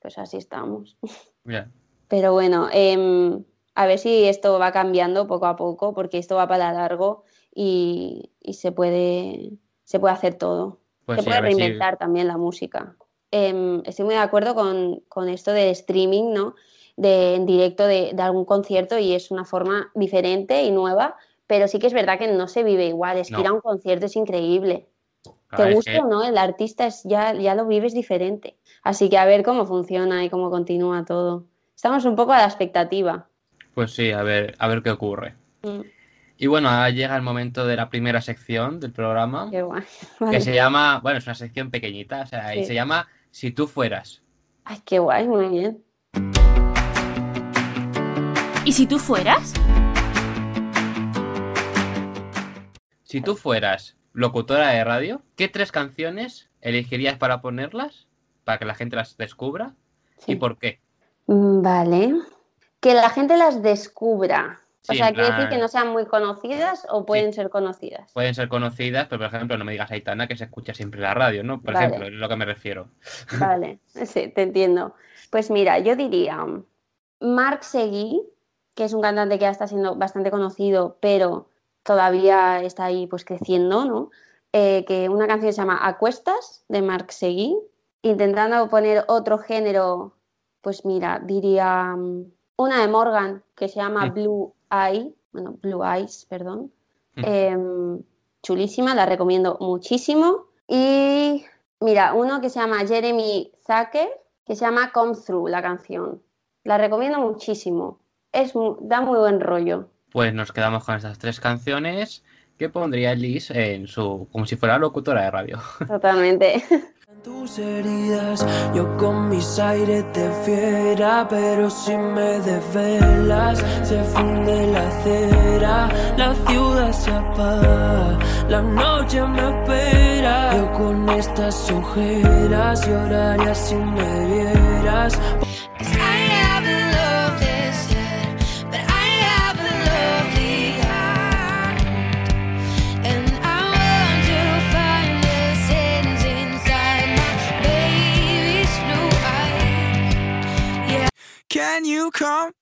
Pues así estamos. Mira, Pero bueno, em, a ver si esto va cambiando poco a poco, porque esto va para largo y, y se puede, se puede hacer todo. pues se sí, puede si- reinventar también la música. Em, estoy muy de acuerdo con, con esto de streaming, ¿no? De, en directo de, de algún concierto y es una forma diferente y nueva, pero sí que es verdad que no se vive igual. Es que ir a un concierto es increíble. Claro, Te que- o no, el artista es, ya, ya lo vives diferente. Así que a ver cómo funciona y cómo continúa todo. Estamos un poco a la expectativa. Pues sí, a ver, a ver qué ocurre. Mm, Y bueno, ahora llega el momento de la primera sección del programa, qué guay. <laughs> que se llama, bueno, es una sección pequeñita, o sea, y Sí. se llama Si tú fueras. Ay, qué guay, muy bien. ¿Y si tú fueras? Si tú fueras locutora de radio, ¿qué tres canciones elegirías para ponerlas? Para que la gente las descubra. Sí. ¿Y por qué? Mm, Vale. Que la gente las descubra. O sea, quiere decir que no sean muy conocidas o pueden ser conocidas. Pueden ser conocidas, pero por ejemplo, no me digas Aitana que se escucha siempre en la radio, ¿no? Por Vale. ejemplo, es lo que me refiero. Vale, <laughs> sí, te entiendo. Pues mira, yo diría Marc Seguí, que es un cantante que ya está siendo bastante conocido, pero todavía está ahí pues creciendo, ¿no? Eh, que una canción se llama Acuestas, de Marc Seguí. Intentando poner otro género, pues mira, diría mm, una de Morgan, que se llama Mm. Blue Eye, bueno, Blue Eyes, perdón. Mm. Em, chulísima, la recomiendo muchísimo. Y mira, uno que se llama Jeremy Zucker, que se llama Come Through, la canción. La recomiendo muchísimo. Es, da muy buen rollo. Pues nos quedamos con estas tres canciones que pondría Liz en su. como si fuera locutora de radio. <laughs> Totalmente. <laughs> tus heridas, yo con mis aires de fiera, pero si me desvelas, se funde la acera, la ciudad se apaga, la noche me espera, yo con estas ojeras lloraría si me vieras. Come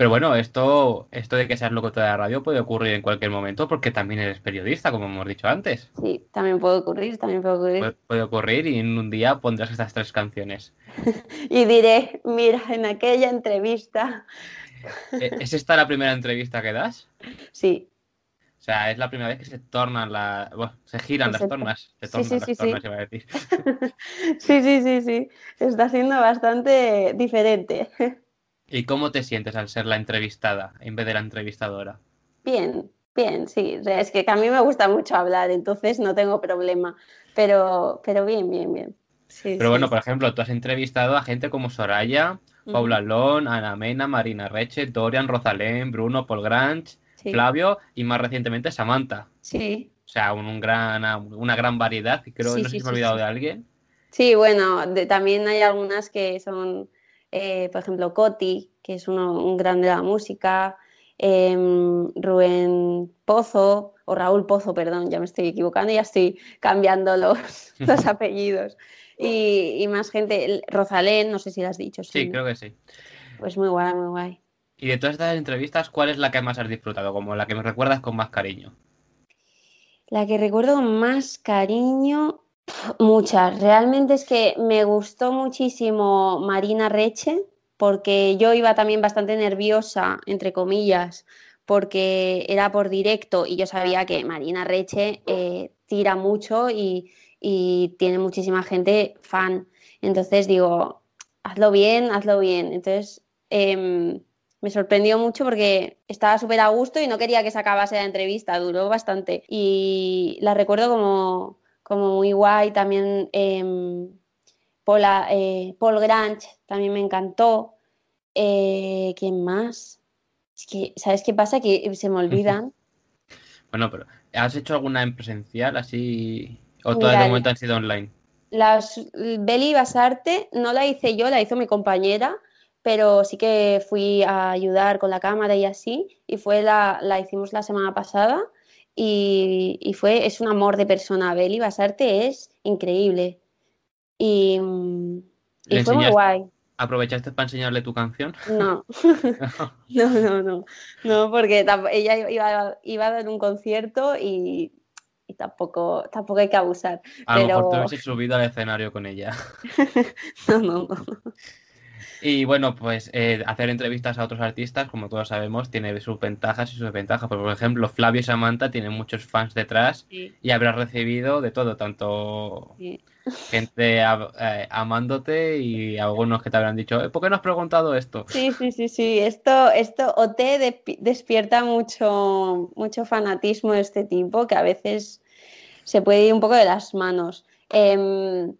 Pero bueno, esto, esto de que seas locutora de radio puede ocurrir en cualquier momento porque también eres periodista, como hemos dicho antes. Sí, también puede ocurrir, también puede ocurrir. Puede, puede ocurrir y en un día pondrás estas tres canciones. <laughs> Y diré, mira, en aquella entrevista, ¿E- ¿Es esta la primera entrevista que das? sí, O sea, es la primera vez que se tornan las. Bueno, se giran las tornas. Se tornan sí, las sí, sí. tornas, iba a decir. <laughs> sí, sí, sí, sí. Está siendo bastante diferente. ¿Y cómo te sientes al ser la entrevistada en vez de la entrevistadora? Bien, bien, sí. Es que a mí me gusta mucho hablar, entonces no tengo problema. Pero, pero bien, bien, bien. Sí, Pero sí, bueno, sí. por ejemplo, tú has entrevistado a gente como Soraya, Paula Lon, Ana Mena, Marina Reche, Dorian, Rosalén, Bruno, Paul Grange, Sí. Flavio y más recientemente Samantha. Sí, O sea, un, un gran, una gran variedad. Creo Sí, no sé si me he olvidado de alguien. sí, bueno, de- también hay algunas que son, eh, por ejemplo, Coti, que es uno, un grande de la música, em, Rubén Pozo, o Raúl Pozo, perdón, ya me estoy equivocando, ya estoy cambiando los, <laughs> los apellidos. Y, y más gente, Rosalén, no sé si lo has dicho, sí. Creo que sí. Pues muy guay, muy guay. Y de todas estas entrevistas, ¿cuál es la que más has disfrutado? Como la que me recuerdas con más cariño. La que recuerdo con más cariño, muchas. Realmente es que me gustó muchísimo Marina Reche, porque yo iba también bastante nerviosa, entre comillas, porque era por directo y yo sabía que Marina Reche eh, tira mucho y, tiene muchísima gente fan. Entonces digo, hazlo bien, hazlo bien. Entonces em, me sorprendió mucho porque estaba súper a gusto y no quería que se acabase la entrevista, duró bastante. Y la recuerdo como, como muy guay. También em, Paula- eh, Paul Grange también me encantó. Eh, ¿Quién más? Es que, ¿sabes qué pasa? Que se me olvidan. Bueno, pero ¿has hecho alguna en presencial así? ¿O todas Mira, de momento han sido online? Las Beli Basarte no la hice yo, la hizo mi compañera, pero sí que fui a ayudar con la cámara y así, y fue la, la hicimos la semana pasada y, y fue, es un amor de persona, Beli Basarte es increíble. Y, mm, y ¿Le fue muy guay. ¿Aprovechaste para enseñarle tu canción? No, <laughs> <laughs> no, no, no, no, porque ella iba, iba a dar un concierto y, y tampoco, tampoco hay que abusar. A lo mejor te Pero- hubieses subido al escenario con ella. <laughs> No, no, no. Y bueno, pues eh, hacer entrevistas a otros artistas, como todos sabemos, tiene sus ventajas y sus desventajas. Porque, por ejemplo, Flavio y Samantha tienen muchos fans detrás Sí, y habrás recibido de todo, tanto sí. gente a- eh, amándote y algunos que te habrán dicho, "Eh, ¿por qué no has preguntado esto? Sí, sí, sí, sí. Esto, esto o te despierta mucho, mucho fanatismo de este tipo que a veces se puede ir un poco de las manos. Em,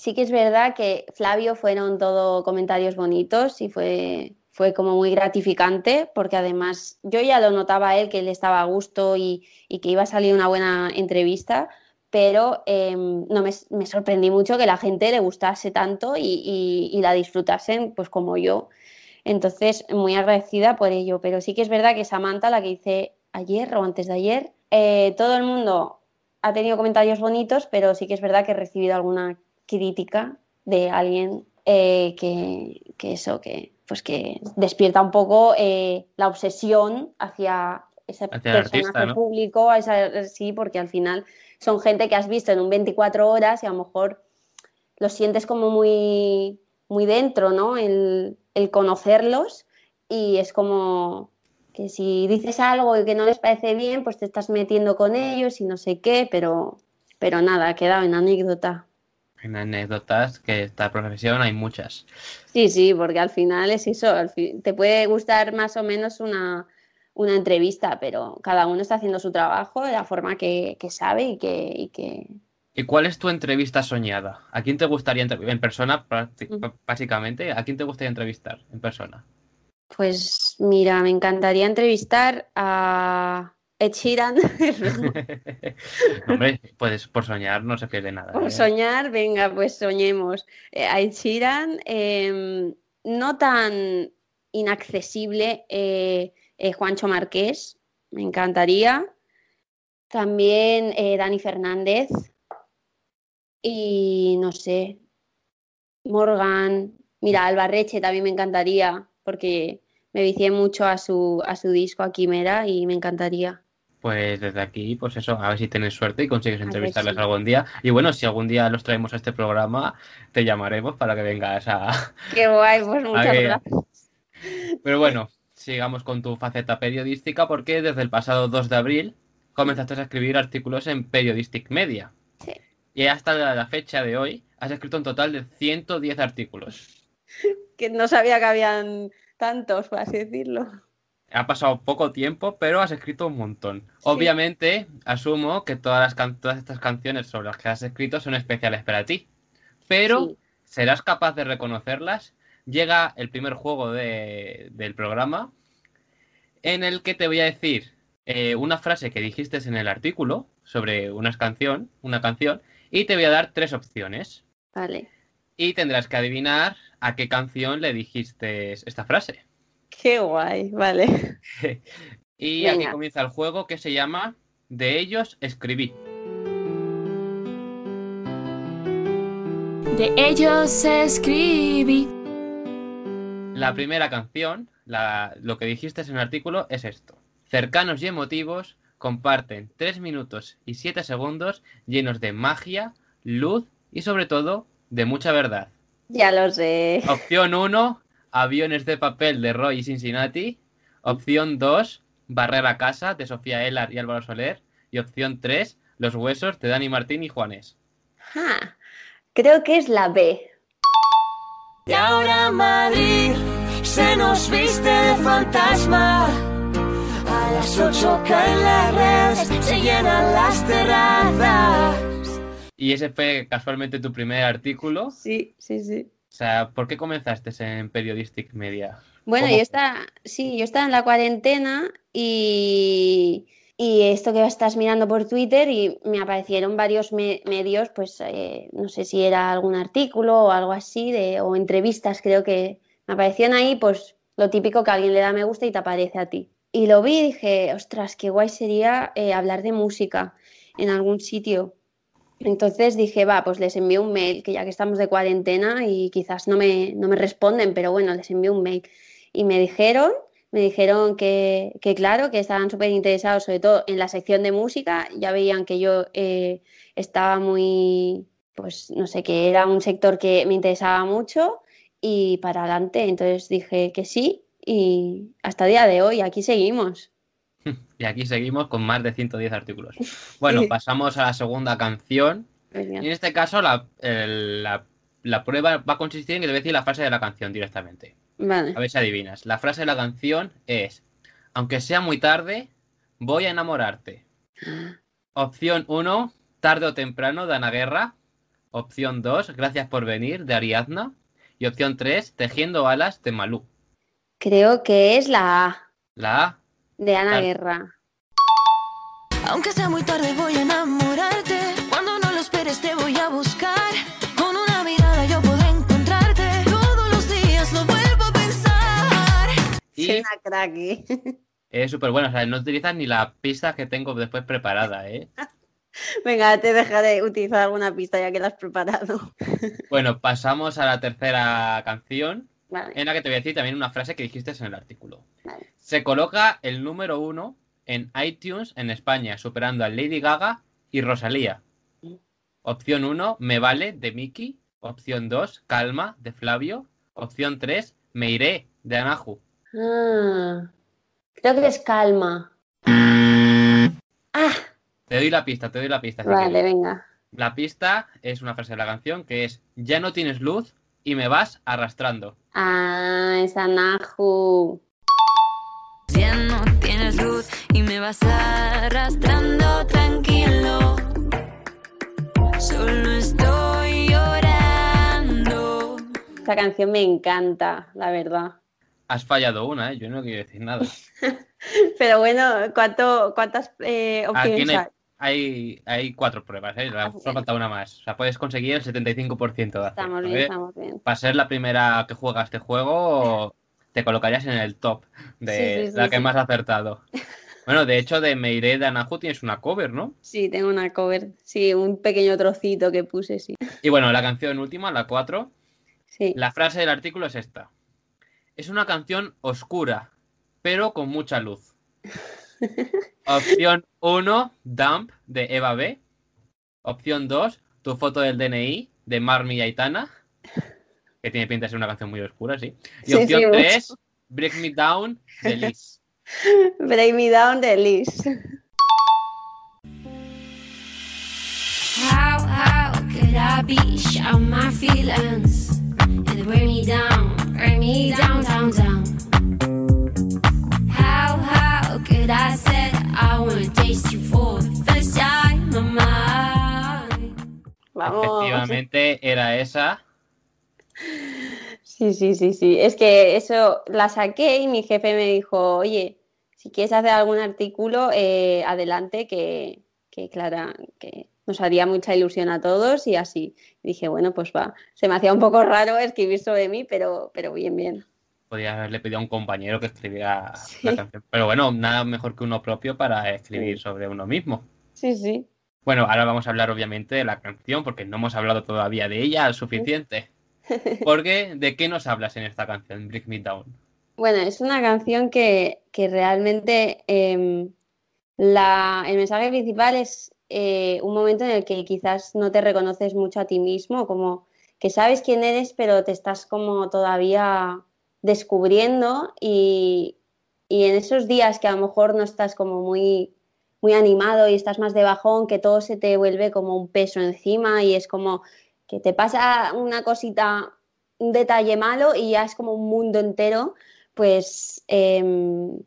sí que es verdad que Flavio fueron todo comentarios bonitos y fue, fue como muy gratificante porque además yo ya lo notaba a él que él estaba a gusto y, y que iba a salir una buena entrevista, pero em, no me, sorprendí mucho que la gente le gustase tanto y, y- y la disfrutasen pues como yo. Entonces, muy agradecida por ello. Pero sí que es verdad que Samantha, la que hice ayer o antes de ayer, eh, todo el mundo ha tenido comentarios bonitos, pero sí que es verdad que he recibido alguna crítica de alguien eh, que, que eso, que pues que despierta un poco eh, la obsesión hacia ese Hacia personaje artista, ¿no? público, a esa- sí, porque al final son gente que has visto en un 24 horas y a lo mejor lo sientes como muy, muy dentro, ¿no? El, el conocerlos y es como que si dices algo y que no les parece bien, pues te estás metiendo con ellos y no sé qué, pero, pero nada, ha quedado en anécdota. En anécdotas que esta profesión hay muchas. Sí, sí, porque al final es eso, al fin- te puede gustar más o menos una, una entrevista, pero cada uno está haciendo su trabajo de la forma que, que sabe y que, y que... ¿Y cuál es tu entrevista soñada? ¿A quién te gustaría entrevistar? En persona, básicamente, ¿a quién te gustaría entrevistar en persona? Pues mira, me encantaría entrevistar a Ed Sheeran, No, Hombre, puedes por soñar, no se pierde nada. por ¿eh? soñar, venga, pues soñemos. Eh, a Ed Sheeran, em, no tan inaccesible, eh, Juancho Marqués, me encantaría. También Dani Fernández. Y no sé, Morgan. Mira, Albarreche también me encantaría, porque me vicié mucho a su, a su disco, a Quimera, y me encantaría. Pues desde aquí, pues eso, a ver si tienes suerte y consigues entrevistarles algún día. Y bueno, si algún día los traemos a este programa, te llamaremos para que vengas a... Qué guay, pues <laughs> muchas gracias. Pero bueno, sigamos con tu faceta periodística porque desde el pasado 2 de abril comenzaste a escribir artículos en Periodistic Media. Sí. Y hasta la la fecha de hoy has escrito un total de 110 artículos. <laughs> Que no sabía que habían tantos, por así decirlo. Ha pasado poco tiempo, pero has escrito un montón. Obviamente, asumo que todas, las can- todas estas canciones sobre las que has escrito son especiales para ti. Pero, Sí. ¿serás capaz de reconocerlas? Llega el primer juego de- del programa en el que te voy a decir eh, una frase que dijiste en el artículo sobre una canción, una canción, y te voy a dar tres opciones. Vale. Y tendrás que adivinar a qué canción le dijiste esta frase. Qué guay, vale. <laughs> Y aquí comienza el juego que se llama De ellos escribí. De ellos escribí. La primera canción, la- lo que dijiste en el artículo, es esto. Cercanos y emotivos comparten 3 minutos y 7 segundos llenos de magia, luz y sobre todo de mucha verdad. Ya lo sé. Opción 1, aviones de papel de Roy y Cincinnati. Opción 2, Barrera Casa de Sofía Elar y Álvaro Soler. Y opción 3, Los huesos de Dani Martín y Juanes. Ja, Creo que es la B. Y ahora Madrid se nos viste de fantasma. A las ocho caen las redes, se llenan las terrazas. Y ese fue casualmente tu primer artículo. Sí, sí, sí. O sea, ¿por qué comenzaste en Periodistic Media? Bueno, ¿Cómo yo estaba, sí, yo estaba en la cuarentena y, y esto que estás mirando por Twitter y me aparecieron varios me- medios, pues eh, no sé si era algún artículo o algo así, de, o entrevistas, creo que me aparecían ahí, pues lo típico que alguien le da me gusta y te aparece a ti. Y lo vi y dije, ostras, qué guay sería eh, hablar de música en algún sitio. Entonces dije, va, pues les envío un mail, que ya que estamos de cuarentena y quizás no me, no me responden, pero bueno, les envío un mail. Y me dijeron, me dijeron que, que claro, que estaban súper interesados, sobre todo en la sección de música, ya veían que yo eh, estaba muy, pues no sé, que era un sector que me interesaba mucho y para adelante. Entonces dije que sí y hasta el día de hoy aquí seguimos. <laughs> Y aquí seguimos con más de 110 artículos. Bueno, pasamos a la segunda canción. Y en este caso, la, el- la- la prueba va a consistir en que te voy a decir la frase de la canción directamente. Vale. A ver si adivinas. La frase de la canción es: Aunque sea muy tarde, voy a enamorarte. Opción 1, tarde o temprano, de Ana Guerra. Opción 2, gracias por venir, de Ariadna. Y opción 3, tejiendo alas, de Malú. Creo que es la A, La A. de Ana Claro. Guerra. Aunque sea muy tarde voy a enamorarte. Cuando no lo esperes te voy a buscar. Con una mirada yo puedo encontrarte. Todos los días lo vuelvo a pensar. Y Soy una crack. ¿eh? <laughs> es súper buena. O sea, no utilizas ni la pista que tengo después preparada, ¿eh? <laughs> Venga, te dejaré utilizar alguna pista ya que la has preparado. <laughs> Bueno, pasamos a la tercera canción. Vale. en la que te voy a decir también una frase que dijiste en el artículo. Vale. Se coloca el número uno en iTunes en España, superando a Lady Gaga y Rosalía. Opción 1, Me Vale, de Miki. Opción 2, Calma, de Flavio. Opción 3, Me Iré, de Anahu. Ah, creo que es calma. Ah, Te doy la pista, te doy la pista. vale, venga. La pista es una frase de la canción que es Ya no tienes luz y me vas arrastrando. Ah, es Anahu. Ya no tienes luz y me vas arrastrando tranquilo. Solo estoy llorando. Esta canción me encanta, la verdad. Has fallado una, ¿eh? Yo no quiero decir nada. <laughs> Pero bueno, ¿cuánto, ¿cuántas eh, Aquí opciones no hay, hay? hay, cuatro pruebas, ¿eh? Ah, Solo falta una más. O sea, puedes conseguir el 75% de acierto, Estamos bien, ¿eh? estamos bien. Para ser la primera que juega este juego, <laughs> te colocarías en el top de Sí, sí, sí, la que más ha acertado. <laughs> Bueno, de hecho, de Meiré de Anahu tienes una cover, ¿no? Sí, tengo una cover. Sí, un pequeño trocito que puse, sí. Y bueno, la canción última, la 4, Sí. la frase del artículo es esta. Es una canción oscura, pero con mucha luz. <laughs> Opción 1, Dump, de Eva B. Opción 2, Tu foto del DNI, de Marmi y Aitana. Que tiene pinta de ser una canción muy oscura, sí. Y Sí, opción mucho. 3, Break Me Down, de Liz. <laughs> Break Me Down de Liz. How, how could I be shout my feelings and bring me down, bring me down, down, down? How, how could I say I wanna taste you for the first time of my Vamos. Efectivamente, era esa. Sí, sí, sí, sí. Es que eso la saqué y mi jefe me dijo, oye, si quieres hacer algún artículo, eh, adelante, que, que Clara, que nos haría mucha ilusión a todos y así. Y dije, bueno, pues va. Se me hacía un poco raro escribir sobre mí, pero, pero bien, bien. Podría haberle pedido a un compañero que escribiera Sí. la canción. Pero bueno, nada mejor que uno propio para escribir sobre uno mismo. Sí, sí. Bueno, ahora vamos a hablar obviamente de la canción, porque no hemos hablado todavía de ella al suficiente. <laughs> Porque, ¿de qué nos hablas en esta canción, Break Me Down? Bueno, es una canción que, que realmente em, la, el mensaje principal es eh, un momento en el que quizás no te reconoces mucho a ti mismo, como que sabes quién eres, pero te estás como todavía descubriendo y, y en esos días que a lo mejor no estás como muy, muy animado y estás más de bajón, que todo se te vuelve como un peso encima y es como que te pasa una cosita, un detalle malo y ya es como un mundo entero pues, em,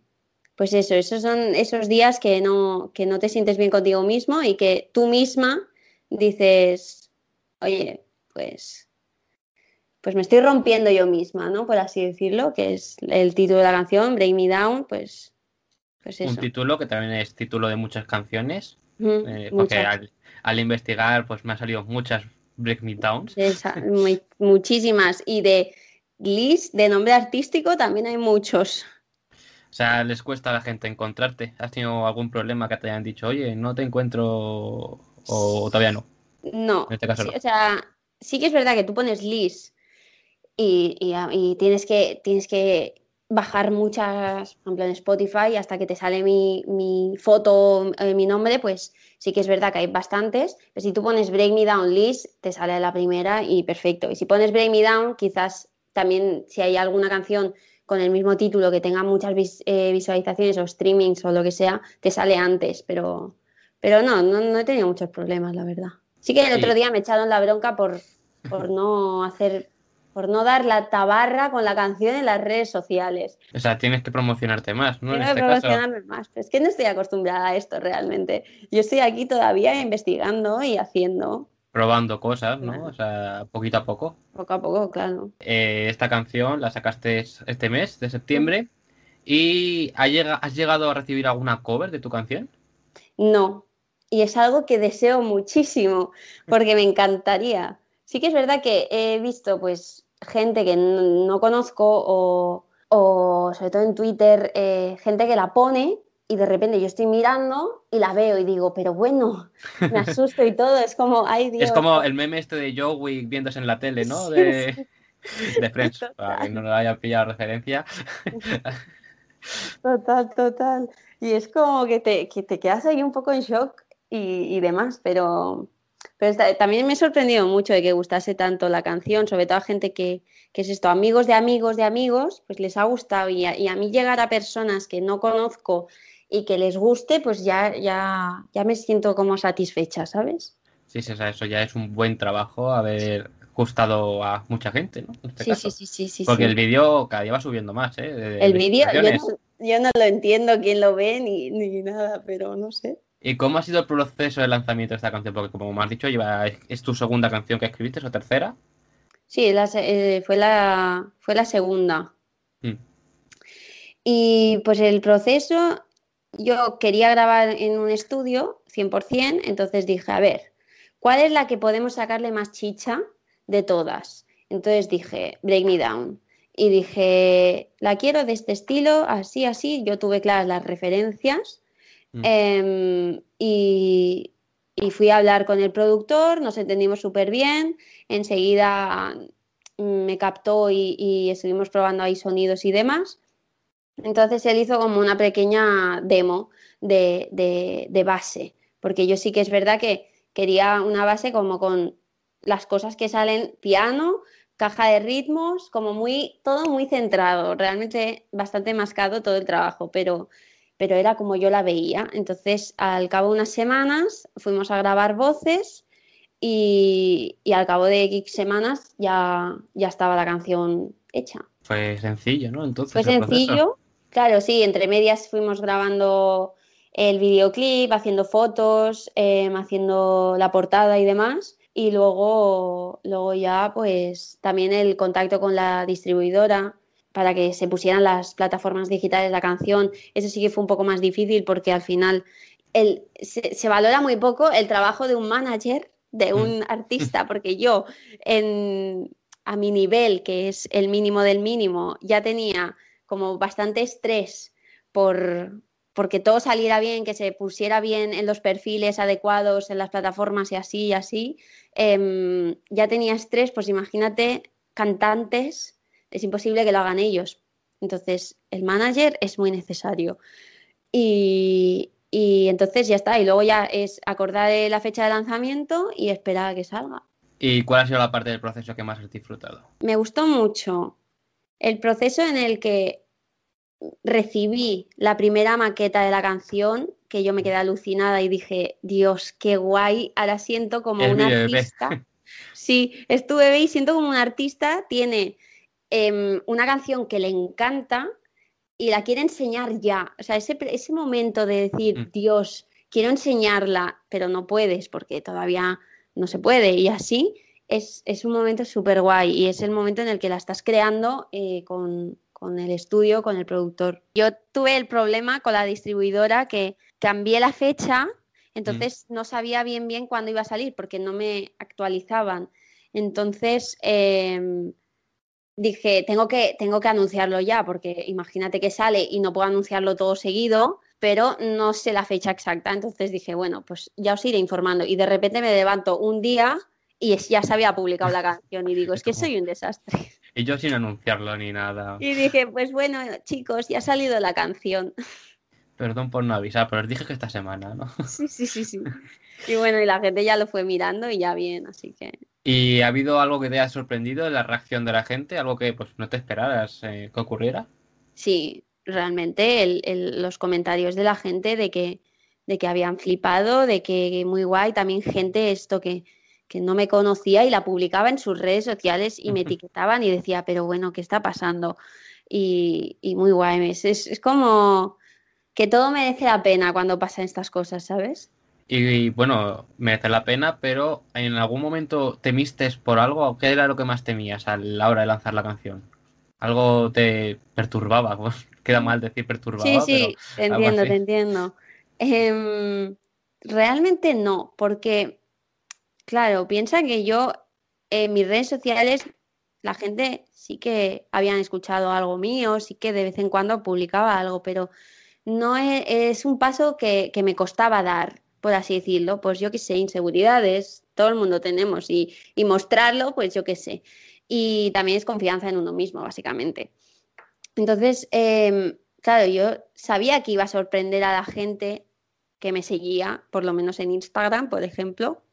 pues eso, esos son esos días que no, que no te sientes bien contigo mismo y que tú misma dices, oye, pues, pues me estoy rompiendo yo misma, ¿no? Por así decirlo, que es el título de la canción, Break Me Down, pues, pues eso. Un título que también es título de muchas canciones, eh, porque muchas. al, al investigar pues me han salido muchas Break Me Downs. Esa- muy- muchísimas. Y de Liz, de nombre artístico, también hay muchos. O sea, les cuesta a la gente encontrarte. ¿Has tenido algún problema que te hayan dicho, oye, no te encuentro o todavía no? No, En este caso sí, no. o sea, sí que es verdad que tú pones Liz y, y a- y tienes que, tienes que bajar muchas, por ejemplo, en Spotify, hasta que te sale mi, mi foto, eh, mi nombre, pues sí que es verdad que hay bastantes, pero si tú pones Break Me Down Liz, te sale la primera y perfecto. Y si pones Break Me Down, quizás también si hay alguna canción con el mismo título que tenga muchas vis- eh, visualizaciones o streamings o lo que sea, te sale antes, pero, pero no, no, no he tenido muchos problemas, la verdad. Sí que el Sí. otro día me echaron la bronca por, por no hacer, por no dar la tabarra con la canción en las redes sociales. O sea, tienes que promocionarte más, ¿no? En Quiero este caso. promocionarme más, pero es que no estoy acostumbrada a esto realmente. Yo estoy aquí todavía investigando y haciendo probando cosas, ¿no? Claro. O sea, poquito a poco. poco a poco, claro. Eh, esta canción la sacaste es- este mes de septiembre y ¿ha llega- ¿has llegado a recibir alguna cover de tu canción? No, y es algo que deseo muchísimo, porque me encantaría. Sí que es verdad que he visto pues gente que no, no conozco o, o, sobre todo en Twitter, eh, gente que la pone y de repente yo estoy mirando y la veo y digo, pero bueno, me <laughs> asusto y todo, es como, ay Dios. Es como el meme este de Joey viéndose en la tele, ¿no? Sí, De, <laughs> de Friends, Total. para que no lo haya pillado referencia. <laughs> Total, total. Y es como que te, que te quedas ahí un poco en shock y, y demás, pero, pero está- también me he sorprendido mucho de que gustase tanto la canción, sobre todo a gente que, que es esto, amigos de amigos de amigos, pues les ha gustado y a, y a mí llegar a personas que no conozco y que les guste, pues ya, ya, ya me siento como satisfecha, ¿sabes? Sí, sí, o sea, eso ya es un buen trabajo haber gustado a mucha gente, ¿no? En este Sí, caso. sí, sí, sí, sí. Porque sí. el vídeo cada día va subiendo más, ¿eh? de- El de vídeo, yo no, yo no lo entiendo quién lo ve ni, ni nada, pero no sé. ¿Y cómo ha sido el proceso de lanzamiento de esta canción? Porque como me has dicho, lleva, es tu segunda canción que escribiste o tercera. Sí, la eh, fue, la, fue la segunda. Mm. Y pues el proceso, yo quería grabar en un estudio 100%, entonces dije, a ver, ¿cuál es la que podemos sacarle más chicha de todas? Entonces dije, Break Me Down. Y dije, la quiero de este estilo, así, así. Yo tuve claras las referencias. Mm. Em, y, y fui a hablar con el productor, nos entendimos súper bien. Enseguida mm, me captó y, y estuvimos probando ahí sonidos y demás. Entonces él hizo como una pequeña demo de, de- de base, porque yo sí que es verdad que quería una base como con las cosas que salen piano, caja de ritmos, como muy, todo muy centrado, realmente bastante mascado todo el trabajo, pero, pero era como yo la veía. Entonces, al cabo de unas semanas fuimos a grabar voces y, y al cabo de X semanas ya, ya estaba la canción hecha. Fue sencillo, ¿no? Entonces, Fue sencillo, claro, sí, entre medias fuimos grabando el videoclip, haciendo fotos, em, haciendo la portada y demás. Y luego, luego ya, pues también el contacto con la distribuidora para que se pusieran las plataformas digitales la canción. Eso sí que fue un poco más difícil porque al final el, se, se valora muy poco el trabajo de un manager, de un artista, porque yo en, a mi nivel, que es el mínimo del mínimo, ya tenía como bastante estrés por porque todo saliera bien, que se pusiera bien en los perfiles adecuados, en las plataformas y así y así, em, ya tenía estrés, pues imagínate cantantes, es imposible que lo hagan ellos. Entonces, el manager es muy necesario. Y, y entonces ya está, y luego ya es acordar la fecha de lanzamiento y esperar a que salga. ¿Y cuál ha sido la parte del proceso que más has disfrutado? Me gustó mucho el proceso en el que recibí la primera maqueta de la canción, que yo me quedé alucinada y dije, Dios, qué guay, ahora siento como un artista. <laughs> Sí, estuve y siento como un artista tiene em, una canción que le encanta y la quiere enseñar ya. O sea, ese, ese momento de decir, Mm. Dios, quiero enseñarla, pero no puedes porque todavía no se puede. Y así es, es un momento súper guay y es el momento en el que la estás creando eh, con, con el estudio, con el productor. Yo tuve el problema con la distribuidora que cambié la fecha, entonces no sabía bien bien cuándo iba a salir porque no me actualizaban. Entonces em, dije, tengo que, tengo que anunciarlo ya, porque imagínate que sale y no puedo anunciarlo todo seguido, pero no sé la fecha exacta. Entonces dije, bueno, pues ya os iré informando. Y de repente me levanto un día y ya se había publicado la canción y digo, <laughs> es que soy un desastre. <laughs> Y yo sin anunciarlo ni nada. Y dije, pues bueno, chicos, ya ha salido la canción. <laughs> Perdón por no avisar, pero os dije que esta semana, ¿no? Sí, sí, sí, sí. Y bueno, y la gente ya lo fue mirando y ya bien, así que... ¿Y ha habido algo que te haya sorprendido de la reacción de la gente? ¿Algo que pues no te esperaras eh, que ocurriera? Sí, realmente el- el- los comentarios de la gente de que, de que habían flipado, de que muy guay, también gente esto que, que no me conocía y la publicaba en sus redes sociales y me etiquetaban y decía, pero bueno, ¿qué está pasando? Y, y muy guay, es, es, es como que todo merece la pena cuando pasan estas cosas, ¿sabes? Y, bueno, merece la pena, pero ¿en algún momento temiste por algo? ¿Qué era lo que más temías a la hora de lanzar la canción? ¿Algo te perturbaba? <laughs> Pues, queda mal decir perturbaba, Sí, sí, te algo entiendo, te entiendo. Em, realmente no, porque, claro, piensa que yo en mis redes sociales, la gente sí que habían escuchado algo mío, sí que de vez en cuando publicaba algo, pero no es, es un paso que, que me costaba dar, por así decirlo. Pues yo qué sé, inseguridades, todo el mundo tenemos, y, y mostrarlo, pues yo qué sé. Y también es confianza en uno mismo, básicamente. Entonces, em, claro, yo sabía que iba a sorprender a la gente que me seguía, por lo menos en Instagram, por ejemplo,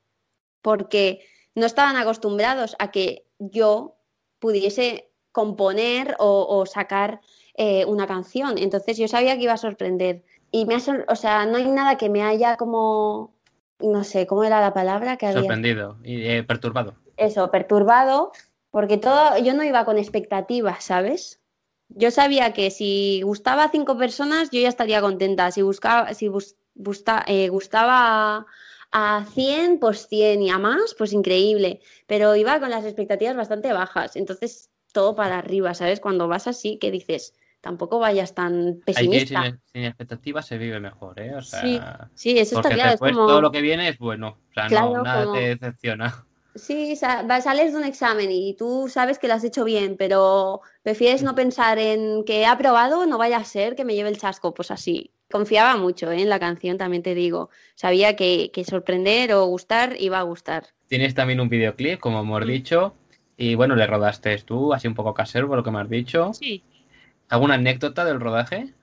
porque no estaban acostumbrados a que yo pudiese componer o, sacar eh, una canción. Entonces yo sabía que iba a sorprender. Y me ha o sea, no hay nada que me haya como, no sé, ¿cómo era la palabra que había? Sorprendido y eh, perturbado. Eso, perturbado, porque todo, yo no iba con expectativas, ¿sabes? Yo sabía que si gustaba a cinco personas, yo ya estaría contenta. Si buscaba, si bus- busta- eh, gustaba a, a 100, pues 100 y a más, pues increíble. Pero iba con las expectativas bastante bajas. Entonces, todo para arriba, ¿sabes? Cuando vas así, que dices, tampoco vayas tan Hay que ir pesimista. sin, sin expectativas se vive mejor, ¿eh? O sea, Sí, Sí, eso está porque claro. Es después como... todo lo que viene es bueno. O sea, Claro, no, nada como- te decepciona. <laughs> Sí, sales de un examen y tú sabes que lo has hecho bien, pero prefieres no pensar en que he aprobado, no vaya a ser que me lleve el chasco. Pues así. Confiaba mucho ¿eh? en la canción, también te digo. Sabía que, que sorprender o gustar iba a gustar. Tienes también un videoclip, como hemos dicho. Y bueno, le rodaste tú, así un poco casero por lo que me has dicho. Sí. ¿Alguna anécdota del rodaje?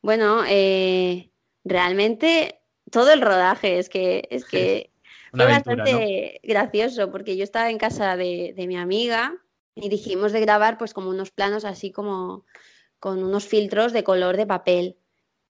Bueno, eh, realmente todo el rodaje es que, es que <laughs> Una fue aventura, ¿no? bastante gracioso porque yo estaba en casa de, de mi amiga y dijimos de grabar pues como unos planos así como con unos filtros de color de papel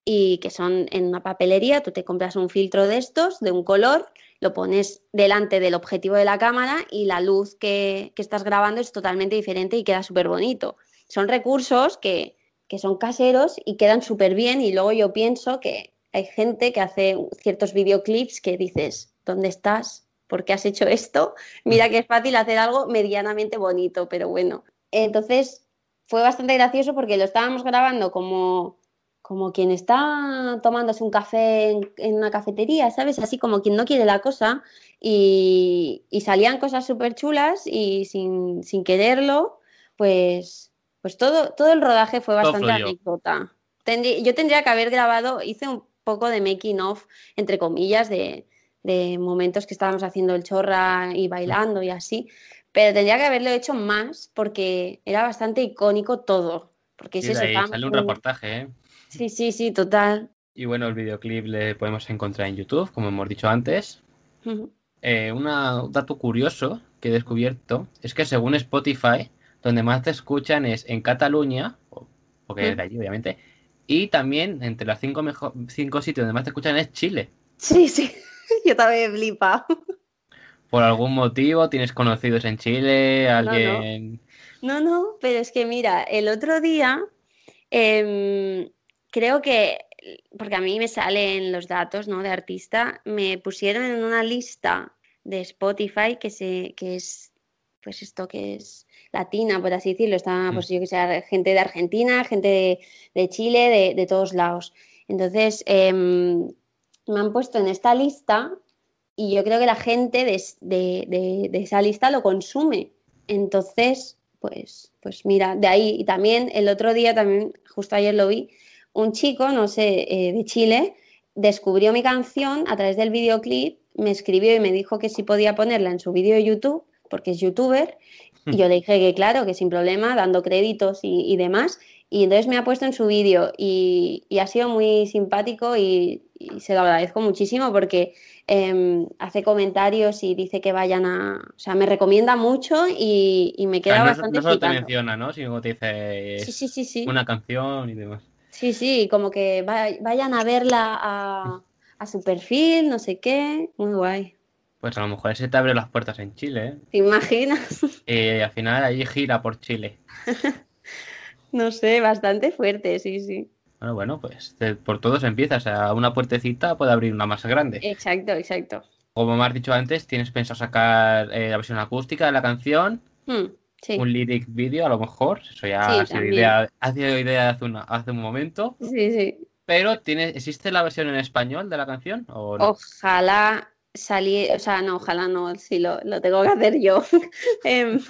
y que son en una papelería, tú te compras un filtro de estos, de un color, lo pones delante del objetivo de la cámara y la luz que, que estás grabando es totalmente diferente y queda súper bonito. Son recursos que, que son caseros y quedan súper bien y luego yo pienso que hay gente que hace ciertos videoclips que dices, ¿dónde estás? ¿Por qué has hecho esto? <laughs> Mira que es fácil hacer algo medianamente bonito, pero bueno. Entonces fue bastante gracioso porque lo estábamos grabando como, como quien está tomándose un café en, en una cafetería, ¿sabes? Así como quien no quiere la cosa y, y salían cosas súper chulas y sin, sin quererlo, pues, pues todo, todo el rodaje fue bastante anécdota. Tendrí- yo tendría que haber grabado, hice un poco de making of, entre comillas, de, de momentos que estábamos haciendo el chorra y bailando y así, pero tendría que haberlo hecho más porque era bastante icónico todo. Porque es Sí, ahí estábamos sale un reportaje, ¿eh? Sí, sí, sí, total. Y bueno, el videoclip le podemos encontrar en YouTube, como hemos dicho antes. Eh, una- un dato curioso que he descubierto es que según Spotify, donde más te escuchan es en Cataluña, porque es de allí, obviamente, y también entre los cinco, mejo- cinco sitios donde más te escuchan es Chile. Sí, sí, <laughs> yo también he flipado. Por algún motivo tienes conocidos en Chile, no. alguien... No, no, pero es que mira, el otro día em, creo que, porque a mí me salen los datos, ¿no? De artista, me pusieron en una lista de Spotify que se, que es, pues esto que es latina, por así decirlo. Está, Mm. pues yo que sé, gente de Argentina, gente de, de Chile, de, de todos lados. Entonces, em, me han puesto en esta lista y yo creo que la gente de, de- esa lista lo consume. Entonces, pues, pues mira, de ahí. Y también el otro día, también, justo ayer lo vi, un chico, no sé, eh, de Chile, descubrió mi canción a través del videoclip, me escribió y me dijo que si podía ponerla en su vídeo de YouTube, porque es youtuber, y yo le dije que claro, que sin problema, dando créditos y, y demás. Y entonces me ha puesto en su vídeo y, y ha sido muy simpático y, y se lo agradezco muchísimo porque em, hace comentarios y dice que vayan a... O sea, me recomienda mucho y, y me O sea, queda no, bastante no solo te menciona, ¿no? Sino que te dice Sí, sí, sí, sí. una canción y demás. Sí, sí, como que va- vayan a verla a, a su perfil, no sé qué. Muy guay. Pues a lo mejor ese te abre las puertas en Chile, ¿eh? ¿Te imaginas? Y <laughs> al final allí gira por Chile. <laughs> No sé, bastante fuerte, sí, sí. Bueno, bueno, pues por todo se empieza. O sea, una puertecita puede abrir una más grande. Exacto, exacto. Como me has dicho antes, tienes pensado sacar eh, la versión acústica de la canción, Hmm, sí, un lyric video a lo mejor. Eso ya Sí, ha sido idea, ha sido idea hace, una- hace un momento. sí, sí. Pero tiene, ¿existe la versión en español de la canción? ¿O no? Ojalá saliera, o sea, no, ojalá no, sí, lo, lo tengo que hacer yo. <laughs> Em,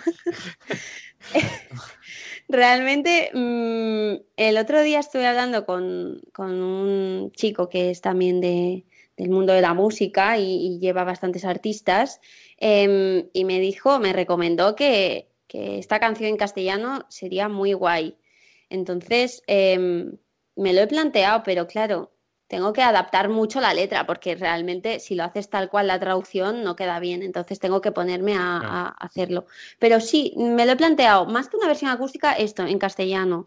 <laughs> Realmente, mm, el otro día estuve hablando con, con un chico que es también de, del mundo de la música y, y lleva bastantes artistas, em, y me dijo, me recomendó que, que esta canción en castellano sería muy guay. Entonces, em, me lo he planteado, pero claro, tengo que adaptar mucho la letra porque realmente si lo haces tal cual la traducción no queda bien, entonces tengo que ponerme a, a hacerlo. Pero sí, me lo he planteado, más que una versión acústica, esto en castellano.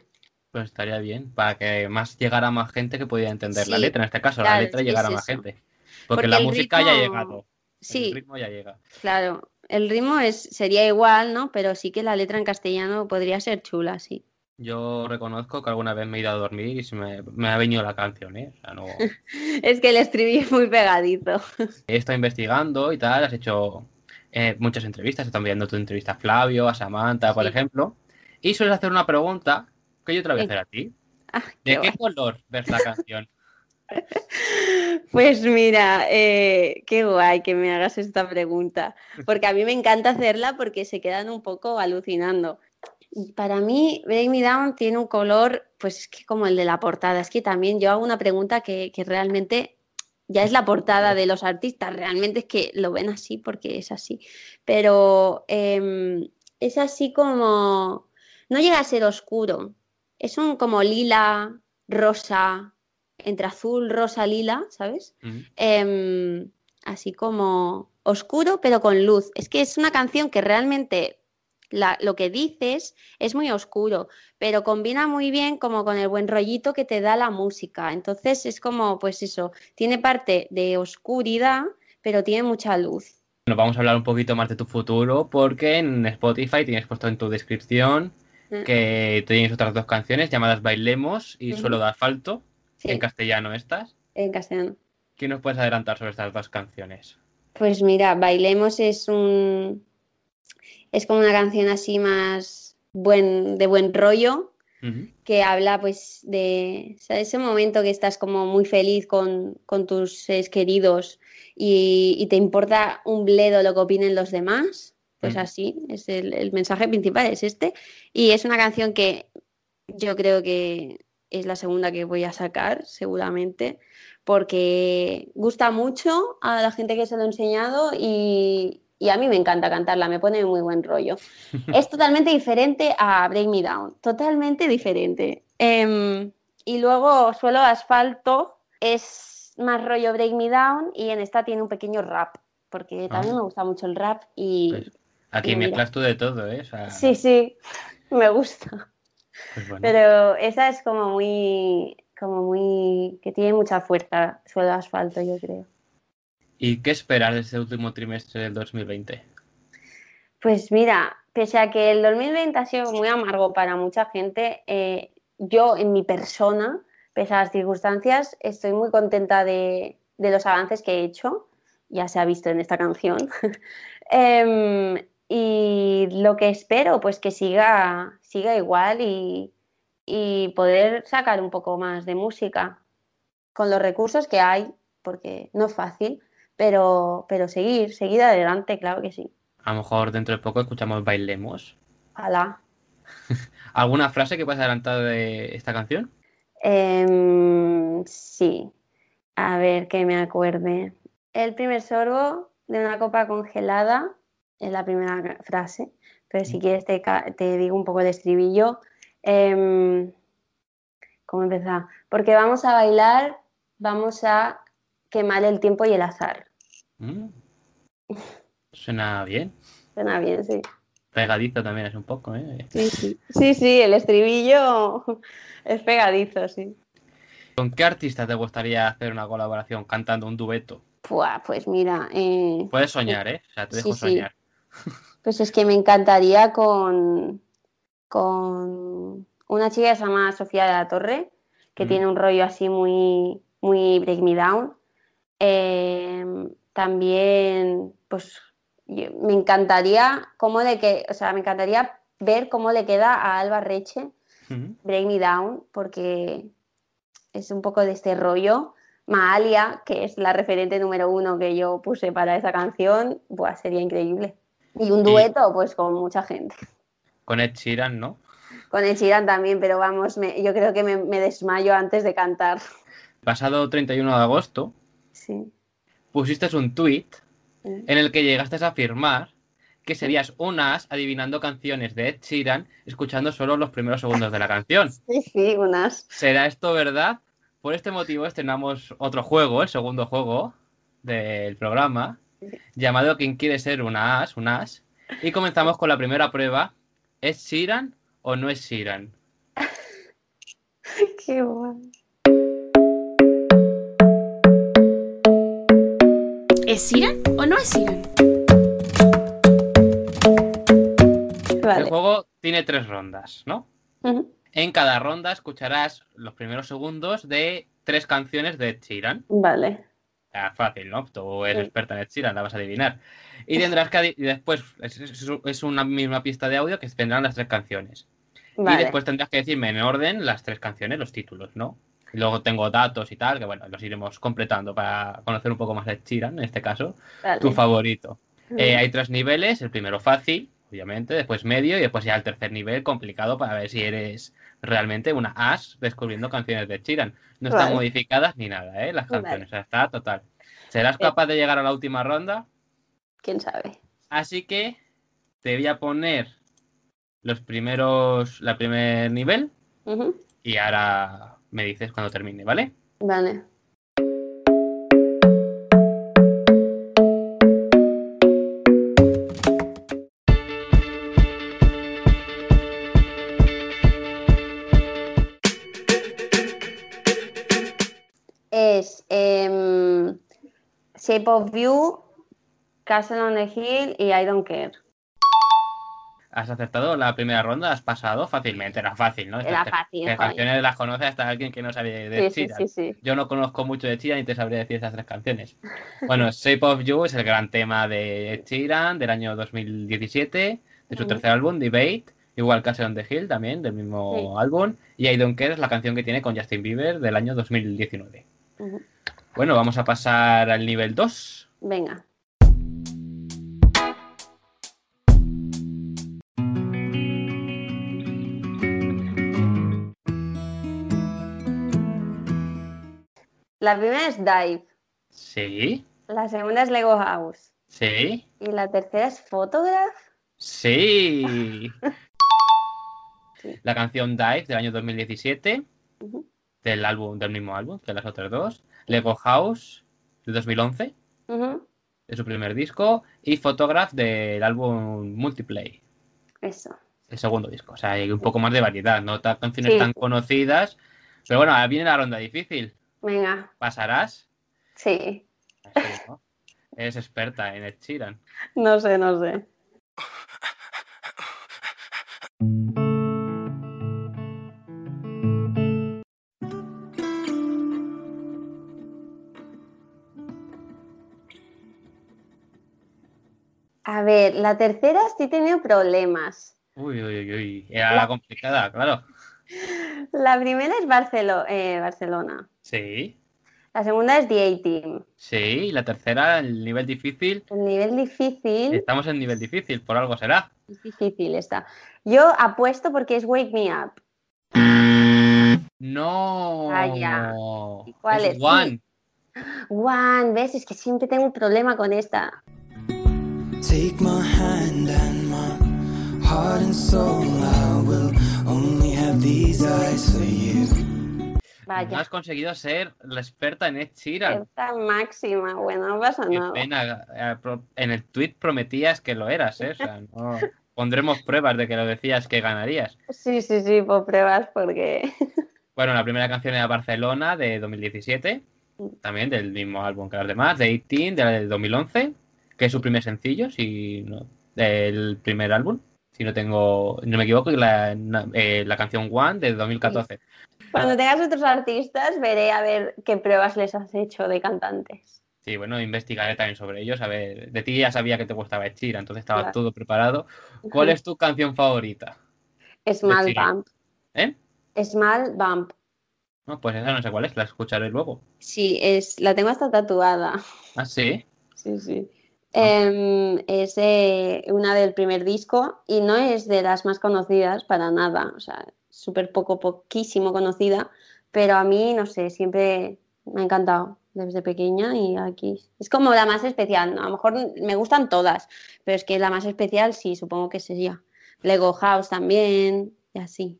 Pues estaría bien, para que más llegara más gente que pudiera entender la letra. En este caso, claro, la letra llegara es más gente. Porque, Porque la música ya ha llegado. Sí. El ritmo ya llega. Claro, el ritmo es, sería igual, ¿no? Pero sí que la letra en castellano podría ser chula, sí. Yo reconozco que alguna vez me he ido a dormir y se me, me ha venido la canción, ¿eh? O sea, no... <laughs> Es que el estribillo es muy pegadizo. <laughs> He estado investigando y tal, has hecho eh, muchas entrevistas, están viendo tu entrevista a Flavio, a Samantha, por ejemplo, y sueles hacer una pregunta que yo te la voy a hacer a ti. Ah, ¿De qué color ves la canción? <laughs> Pues mira, eh, qué guay que me hagas esta pregunta, porque a mí me encanta hacerla porque se quedan un poco alucinando. Para mí, Break Me Down tiene un color, pues es que como el de la portada, es que también yo hago una pregunta que, que realmente ya es la portada de los artistas, realmente es que lo ven así porque es así, pero em, es así como, no llega a ser oscuro, es un como lila, rosa, entre azul, rosa, lila, ¿sabes? Em, así como oscuro, pero con luz. Es que es una canción que realmente la- lo que dices es muy oscuro, pero combina muy bien como con el buen rollito que te da la música. Entonces es como, pues eso, tiene parte de oscuridad, pero tiene mucha luz. Bueno, vamos a hablar un poquito más de tu futuro porque en Spotify tienes puesto en tu descripción Mm. que tienes otras dos canciones llamadas Bailemos y. Suelo de Asfalto, Sí, en castellano estas. en castellano. ¿Qué nos puedes adelantar sobre estas dos canciones? Pues mira, Bailemos es un es como una canción así más buen, de buen rollo, que habla pues de o sea, ese momento que estás como muy feliz con, con tus seres queridos y, y te importa un bledo lo que opinen los demás, pues así, es el, el mensaje principal es este. Y es una canción que yo creo que es la segunda que voy a sacar, seguramente, porque gusta mucho a la gente que se lo he enseñado y, y a mí me encanta cantarla, me pone muy buen rollo. <laughs> es totalmente diferente a Break Me Down, totalmente diferente. Em, y luego Suelo de Asfalto es más rollo Break Me Down y en esta tiene un pequeño rap, porque también Ah. me gusta mucho el rap y... Pues aquí y mezclas tú de todo, ¿eh? O sea, Sí, sí, <laughs> me gusta. pues bueno. Pero esa es como muy, como muy, que tiene mucha fuerza, suelo asfalto, yo creo. ¿Y qué esperas de este último trimestre del 2020? Pues mira, pese a que el 2020 ha sido muy amargo para mucha gente, eh, yo en mi persona, pese a las circunstancias, estoy muy contenta de, los avances que he hecho, ya se ha visto en esta canción. <laughs> Em, y lo que espero, pues que siga, igual y poder sacar un poco más de música con los recursos que hay, porque no es fácil, pero, pero seguir, seguir adelante, claro que sí. A lo mejor dentro de poco escuchamos Bailemos. Ojalá. <laughs> ¿Alguna frase que puedas adelantar de esta canción? Em, sí. A ver, que me acuerde. El primer sorbo de una copa congelada es la primera frase, pero si quieres te, te digo un poco el estribillo. Em, ¿cómo empezar? Porque vamos a bailar, vamos a quemar el tiempo y el azar. Mm. <laughs> Suena bien. Suena bien, sí. Pegadizo también es un poco, ¿eh? Sí, sí. Sí, sí, el estribillo <laughs> es pegadizo, sí. ¿Con qué artista te gustaría hacer una colaboración cantando un dueto? Pues mira, eh, Puedes soñar, ¿eh? O sea, te dejo Sí, sí. soñar. Pues es que me encantaría con, con una chica que se llama Sofía de la Torre, que Mm. tiene un rollo así muy, muy Break Me Down. Eh, también, pues yo- me encantaría cómo le que, o sea, me encantaría ver cómo le queda a Alba Reche. Break Me Down, porque es un poco de este rollo. Maalia, que es la referente número uno que yo puse para esa canción, buah, sería increíble. Y un Y- dueto, pues con mucha gente. Con Ed Sheeran, ¿no? Con el Sheeran también, pero vamos, me- yo creo que me, me desmayo antes de cantar. Pasado 31 de agosto, Sí. pusiste un tweet en el que llegaste a afirmar que serías un as adivinando canciones de Ed Sheeran, escuchando solo los primeros segundos de la canción. <laughs> Sí, sí, unas. ¿Será esto verdad? Por este motivo estrenamos otro juego, el segundo juego del programa, llamado ¿Quién quiere ser una as? Un as. Y comenzamos con la primera prueba. ¿Es Sheeran o no es Sheeran? <laughs> Qué guay. ¿Es Siran o no es Siran? El Vale. juego tiene tres rondas, ¿no? En cada ronda escucharás los primeros segundos de tres canciones de Sheeran. Vale. Ah, fácil, ¿no? Tú eres Sí. experta en Ed Sheeran, la vas a adivinar. Y tendrás que y después es, es- una misma pista de audio que tendrán las tres canciones. Y Vale. después tendrás que decirme en orden las tres canciones, los títulos, ¿no? Luego tengo datos y tal, que bueno, los iremos completando para conocer un poco más de Ed Sheeran, en este caso, Vale. tu favorito. Mm. Eh, hay tres niveles, el primero fácil, obviamente, después medio y después ya el tercer nivel complicado para ver si eres realmente una as descubriendo canciones de Sheeran. No están Vale. modificadas ni nada, ¿eh? Las Vale. canciones, sea, está total. ¿Serás capaz de llegar a la última ronda? ¿Quién sabe? Así que te voy a poner los primeros, la primer nivel y ahora me dices cuando termine, ¿vale? Vale. Es em, Shape of You, Castle on the Hill y I Don't Care. Has acertado la primera ronda, has pasado fácilmente, era fácil, ¿no? Era Estas- fácil, Las canciones las conoce hasta alguien que no sabe de Sí, Ed sí, sí, sí. Yo no conozco mucho de Sheeran y te sabría decir esas tres canciones. Bueno, Shape of You es el gran tema de Sheeran del año 2017, de su tercer álbum, Debate. Igual Castle on the Hill también, del mismo álbum. Y I Don't Care es la canción que tiene con Justin Bieber del año 2019. Ujú. Bueno, vamos a pasar al nivel 2. Venga. La primera es Dive, Sí, la segunda es Lego House sí, y la tercera es Photograph. sí. <laughs> Sí. La canción Dive del año 2017, Ujú, del álbum, del mismo álbum que las otras dos. Lego House del 2011, ujú, de su primer disco. Y Photograph del álbum Multiplay, Eso. el segundo disco. O sea, hay un poco más de variedad, no tan canciones Sí. tan conocidas. Pero bueno, ahora viene la ronda difícil. Venga, ¿Pasarás? sí. Así, ¿no? Eres experta en Ed Sheeran. No sé, no sé. A ver, la tercera sí he tenido problemas. Uy, uy, uy, uy. Era La- complicada, claro. <laughs> La primera es Barcelo- eh, Barcelona. Sí, La segunda es The A-Team. sí. Y la tercera, el nivel difícil. El nivel difícil Estamos en nivel difícil, por algo será. es difícil esta. Yo apuesto porque es Wake Me Up. No. Vaya. ¿Y cuál es? One. Juan, ¿ves? Es que siempre tengo un problema con esta. Take my hand and my heart and soul. I will only have these eyes for you. No has conseguido ser la experta en Ed Sheeran. Esta máxima, bueno, no pasa Qué nada. pena. eh, En el tweet prometías que lo eras, ¿eh? O sea, no- <laughs> Pondremos pruebas de que lo decías que ganarías. Sí, sí, sí, por pruebas, porque. <laughs> Bueno, la primera canción era Barcelona de 2017, también del mismo álbum que las demás, de 18 del 2011, que es su primer sencillo, si no, del primer álbum, si no tengo, no me equivoco, y la, eh, la canción One de 2014. Cuando tengas otros artistas, veré a ver qué pruebas les has hecho de cantantes. Sí, bueno, investigaré también sobre ellos, a ver, de ti ya sabía que te gustaba Sheeran, entonces estaba Claro. todo preparado. ¿Cuál es tu canción favorita? Small. Bump. ¿Eh? Small Bump. No, pues esa no sé cuál es, la escucharé luego. Sí, es, la tengo hasta tatuada. Ah, sí. Sí, sí. Em, es eh, una del primer disco y no es de las más conocidas para nada. O sea, súper poco, poquísimo conocida. Pero a mí, no sé, siempre me ha encantado. desde pequeña y aquí. Es como la más especial, ¿no? A lo mejor me gustan todas, pero es que la más especial sí, supongo que sería. Lego House también, y así.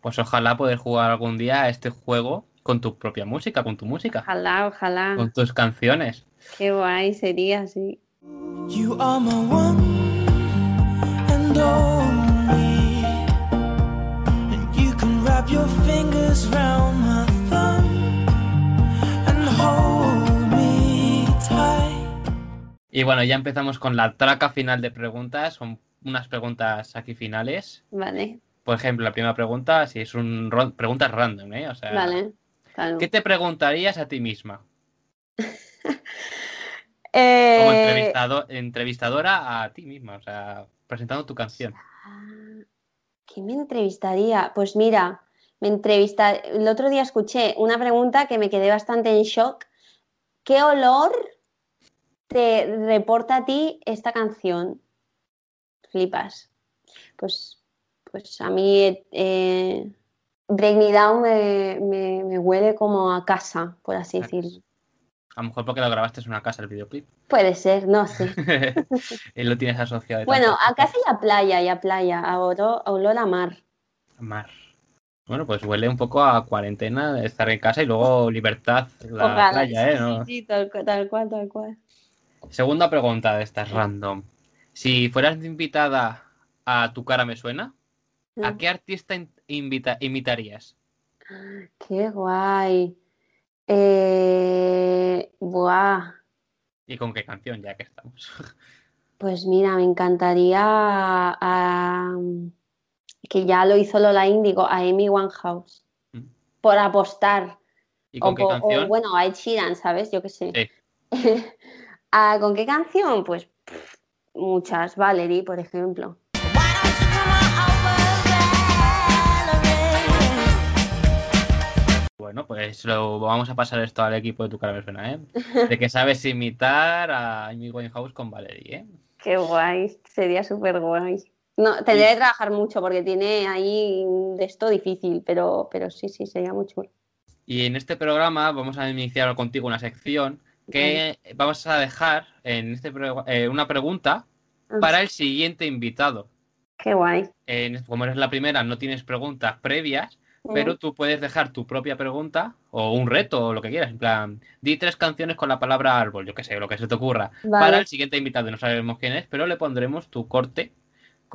Pues ojalá poder jugar algún día a este juego con tu propia música, con tu música, Ojalá, ojalá. con tus canciones. Qué guay sería, sí. You are my one and only. Wrap your fingers round my thumb and hold me tight. Y bueno, ya empezamos con la traca final de preguntas. Son unas preguntas aquí finales. Vale, Por ejemplo, la primera pregunta, si es un preguntas random, ¿eh? O sea, vale. Claro. ¿qué te preguntarías a ti misma? <laughs> Como Eh, entrevistado, entrevistadora a ti misma, o sea, presentando tu canción. ¿Qué me entrevistaría? Pues mira, me entrevista. El otro día escuché una pregunta que me quedé bastante en shock. ¿Qué olor te reporta a ti esta canción? Flipas. Pues, pues a mí eh, Break Me Down me, me- me huele como a casa, por así decirlo. A lo mejor porque lo grabaste en una casa el videoclip. Puede ser, no sé. <laughs> lo tienes asociado. Bueno, a casa y a playa, y a playa, a olor, a olor a mar. Mar. Bueno, pues huele un poco a cuarentena estar en casa y luego libertad la Ojalá, playa, ¿eh? sí, ¿No? sí, tal, tal cual, tal cual. Segunda pregunta de estas random. Si fueras invitada a Tu cara me suena, ¿a Mm. qué artista in- invita- imitarías? Qué guay. Eh, buah, ¿Y con qué canción, ya que estamos? <laughs> pues mira, me encantaría a- que ya lo hizo Lola Índigo, a Amy Winehouse, Mm. por apostar. ¿Y con O, qué po- o, canción? bueno, a Ed Sheeran, ¿sabes? Yo qué sé. Sí. <laughs> Ah, ¿Con qué canción? Pues pff, muchas. Valerie, por ejemplo. Bueno, pues lo vamos a pasar esto al equipo de Tu cara suena, ¿eh? De que sabes imitar a Amy Winehouse con Valerie, ¿eh? <laughs> Qué guay, sería súper guay. No, tendría que trabajar mucho porque tiene ahí de esto difícil, pero, pero sí, sí, sería muy chulo. Y en este programa vamos a iniciar contigo una sección que vamos a dejar en este eh, una pregunta Ah, para el siguiente invitado. Qué guay. Como eres la primera, no tienes preguntas previas, pero tú puedes dejar tu propia pregunta o un reto o lo que quieras. En plan, di tres canciones con la palabra árbol, yo qué sé, lo que se te ocurra. Vale. Para el siguiente invitado, no sabemos quién es, pero le pondremos tu corte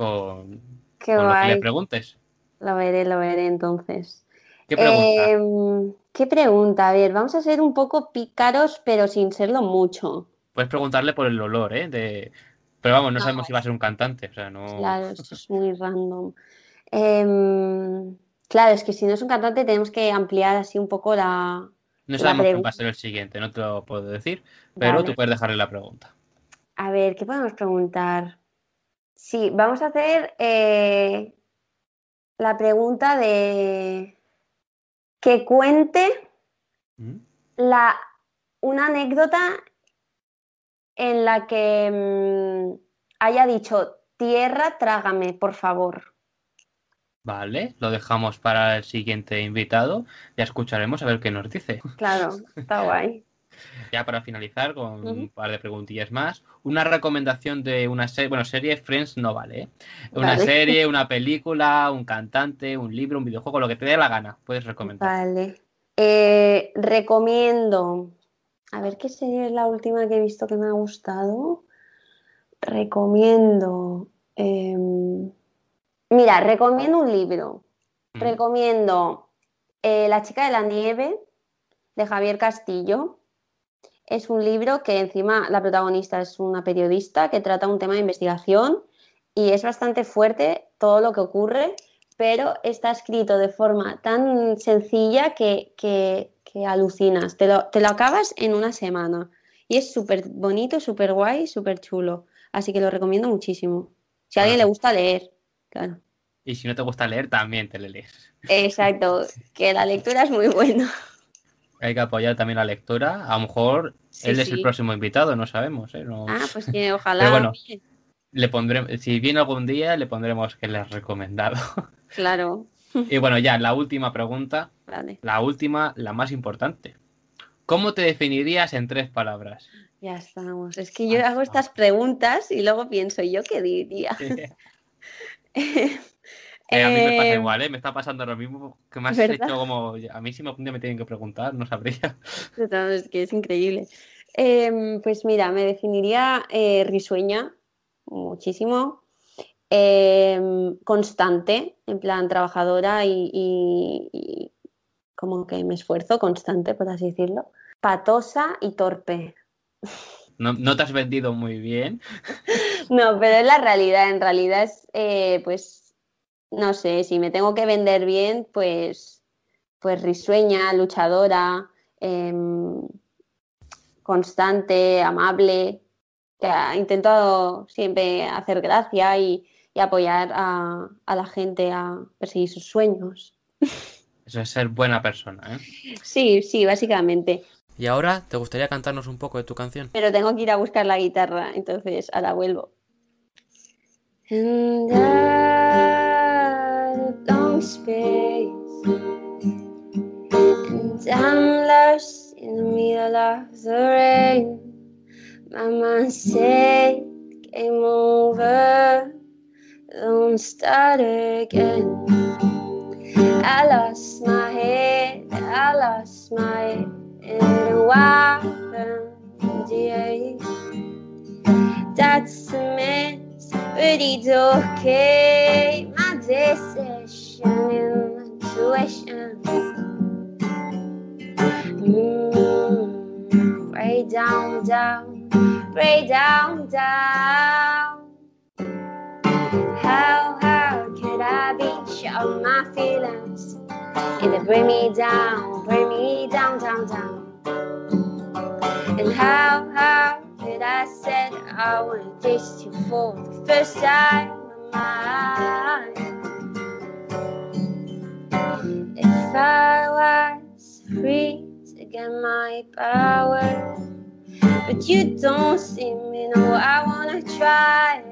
con, Qué con lo que le preguntes. Lo veré, lo veré entonces. ¿Qué pregunta? ¿qué pregunta? A ver, vamos a ser un poco pícaros, pero sin serlo mucho. Puedes preguntarle por el olor, ¿eh? De... Pero vamos, no No. sabemos si va a ser un cantante, o sea, no... Claro, esto es muy random. Em, claro, es que si no es un cantante tenemos que ampliar así un poco la... No sabemos quién va a ser el siguiente, no te lo puedo decir, pero Vale. tú puedes dejarle la pregunta. A ver, ¿qué podemos preguntar? Sí, vamos a hacer eh, la pregunta de que cuente ¿Mm? la, una anécdota en la que mm, haya dicho, tierra, trágame, por favor. Vale, lo dejamos para el siguiente invitado. Ya escucharemos a ver qué nos dice. Claro, está guay. Ya para finalizar con un par de preguntillas más. Una recomendación de una serie, bueno, serie Friends no vale, ¿eh? Una Vale. serie, <laughs> una película, un cantante, un libro, un videojuego, lo que te dé la gana, puedes recomendar. Vale. Eh, recomiendo. A ver qué serie es la última que he visto que me ha gustado. Recomiendo. em, mira, recomiendo un libro. Mm. Recomiendo eh, La chica de la nieve de Javier Castillo. Es un libro que encima la protagonista es una periodista que trata un tema de investigación y es bastante fuerte todo lo que ocurre, pero está escrito de forma tan sencilla que, que- que alucinas. Te lo, te lo acabas en una semana. Y es súper bonito, súper guay, súper chulo. Así que lo recomiendo muchísimo. Si a alguien le gusta leer, claro. Y si no te gusta leer, también te le lees. Exacto, <laughs> que la lectura es muy buena. Hay que apoyar también la lectura. A lo mejor Sí, él es el próximo invitado, no sabemos, ¿eh? No- Ah, pues que <laughs> ojalá. Pero bueno. Le pondremos, si viene algún día, le pondremos que le has recomendado. <laughs> Claro, y bueno, ya, la última pregunta, vale. la última, la más importante. ¿Cómo te definirías en tres palabras? Ya estamos. Es que yo hago estas preguntas y luego pienso, ¿yo qué diría? <laughs> Eh, a mí me pasa Eh, igual, ¿eh? Me está pasando lo mismo que me has ¿verdad? hecho como... A mí si algún día me tienen que preguntar, no sabría. <laughs> No, es que es increíble. Em, pues mira, me definiría eh, risueña, muchísimo, em, constante, en plan trabajadora y, y- y como que me esfuerzo, constante, por así decirlo, patosa y torpe. No, no te has vendido muy bien. <laughs> No, pero es la realidad, en realidad es, pues, no sé, si me tengo que vender bien, pues, pues risueña, luchadora, em, constante, amable, que ha intentado siempre hacer gracia y, y apoyar a, a la gente a perseguir sus sueños. Eso es ser buena persona, ¿eh? Sí, sí, básicamente. Y ahora, ¿te gustaría cantarnos un poco de tu canción? Pero tengo que ir a buscar la guitarra, entonces ahora vuelvo. And space, and I'm lost in the middle of the rain. My mind said, Game over, don't start again. I lost my head, I lost my head in a wild day. That's a mess, but it's okay. My decision intuition. Mm, way down, down, way down, down. How, how could I be sure of my feelings? And they bring me down, bring me down, down, down. And how, how could I said I would taste you for the first time in my life? If I was free to get my power, but you don't see me, no, I wanna try.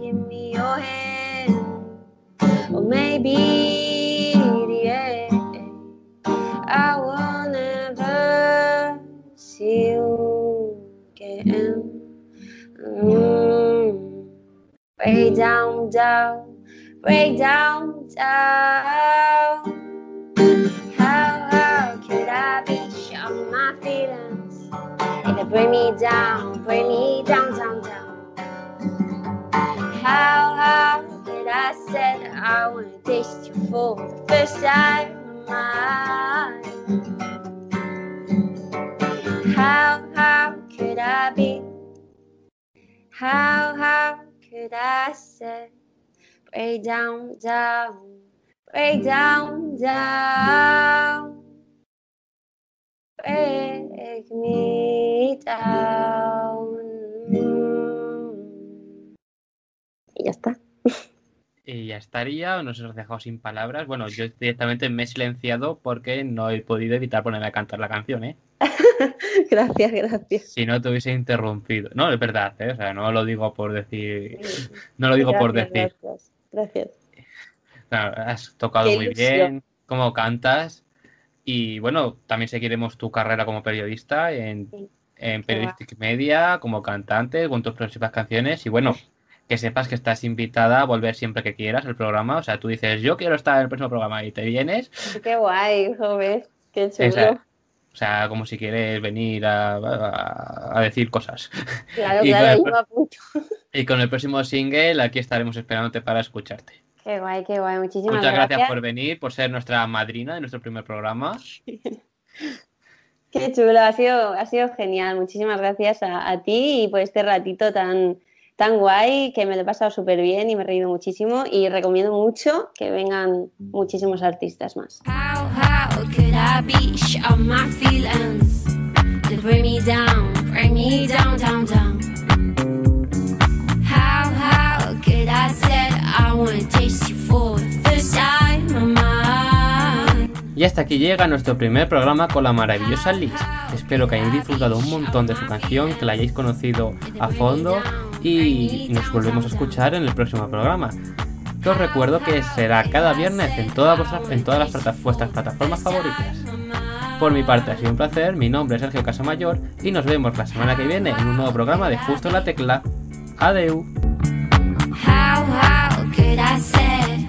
Give me your hand, or maybe end. I will never see you again. Mm. Way down, down, way down, down. Feelings? And bring me down, bring me down, down, down. How, how could I said I would taste you for the first time in my how could I be? How, how could I say, break down, down, break down, down, break me down. Y ya está. Y ya estaría, nos hemos dejado sin palabras. Bueno, yo directamente me he silenciado porque no he podido evitar ponerme a cantar la canción, ¿eh? <laughs> Gracias, gracias. Si no te hubiese interrumpido. No, es verdad, ¿eh? O sea, no lo digo por decir. No lo digo por decir. Gracias, gracias. Claro, has tocado Qué muy ilusión. bien, cómo cantas. Y bueno, también seguiremos tu carrera como periodista en, en Qué guay. Periodistic Media, como cantante, con tus próximas canciones. Y bueno, que sepas que estás invitada a volver siempre que quieras al programa. O sea, tú dices, yo quiero estar en el próximo programa y te vienes. Qué guay, joven. Qué chulo. Esa- o sea, como si quieres venir a, a- a decir cosas. Claro, <laughs> y, claro, con yo el, me apunto. y con el próximo single, aquí estaremos esperándote para escucharte. Qué guay, qué guay. Muchísimas Muchas gracias gracias. por venir, por ser nuestra madrina de nuestro primer programa. Qué chulo, ha sido, ha sido genial. Muchísimas gracias a, a ti y por este ratito tan, tan guay que me lo he pasado súper bien y me he reído muchísimo y recomiendo mucho que vengan muchísimos artistas más. How, how Y hasta aquí llega nuestro primer programa con la maravillosa Liz. Espero que hayáis disfrutado un montón de su canción, que la hayáis conocido a fondo y nos volvemos a escuchar en el próximo programa. Que os recuerdo que será cada viernes en todas, vuestras, en todas las plata- vuestras plataformas favoritas. Por mi parte ha sido un placer, mi nombre es Sergio Casamayor y nos vemos la semana que viene en un nuevo programa de Justo en la Tecla. Adeu. Could I say?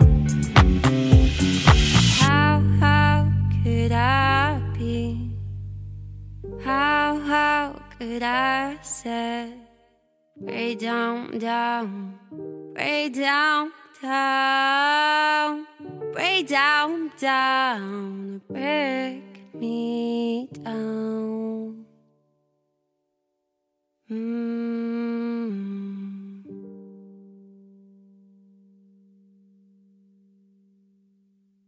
How, how could I be? How, how could I say? Way down, down, way down, down, way down, down, break me down. Mm.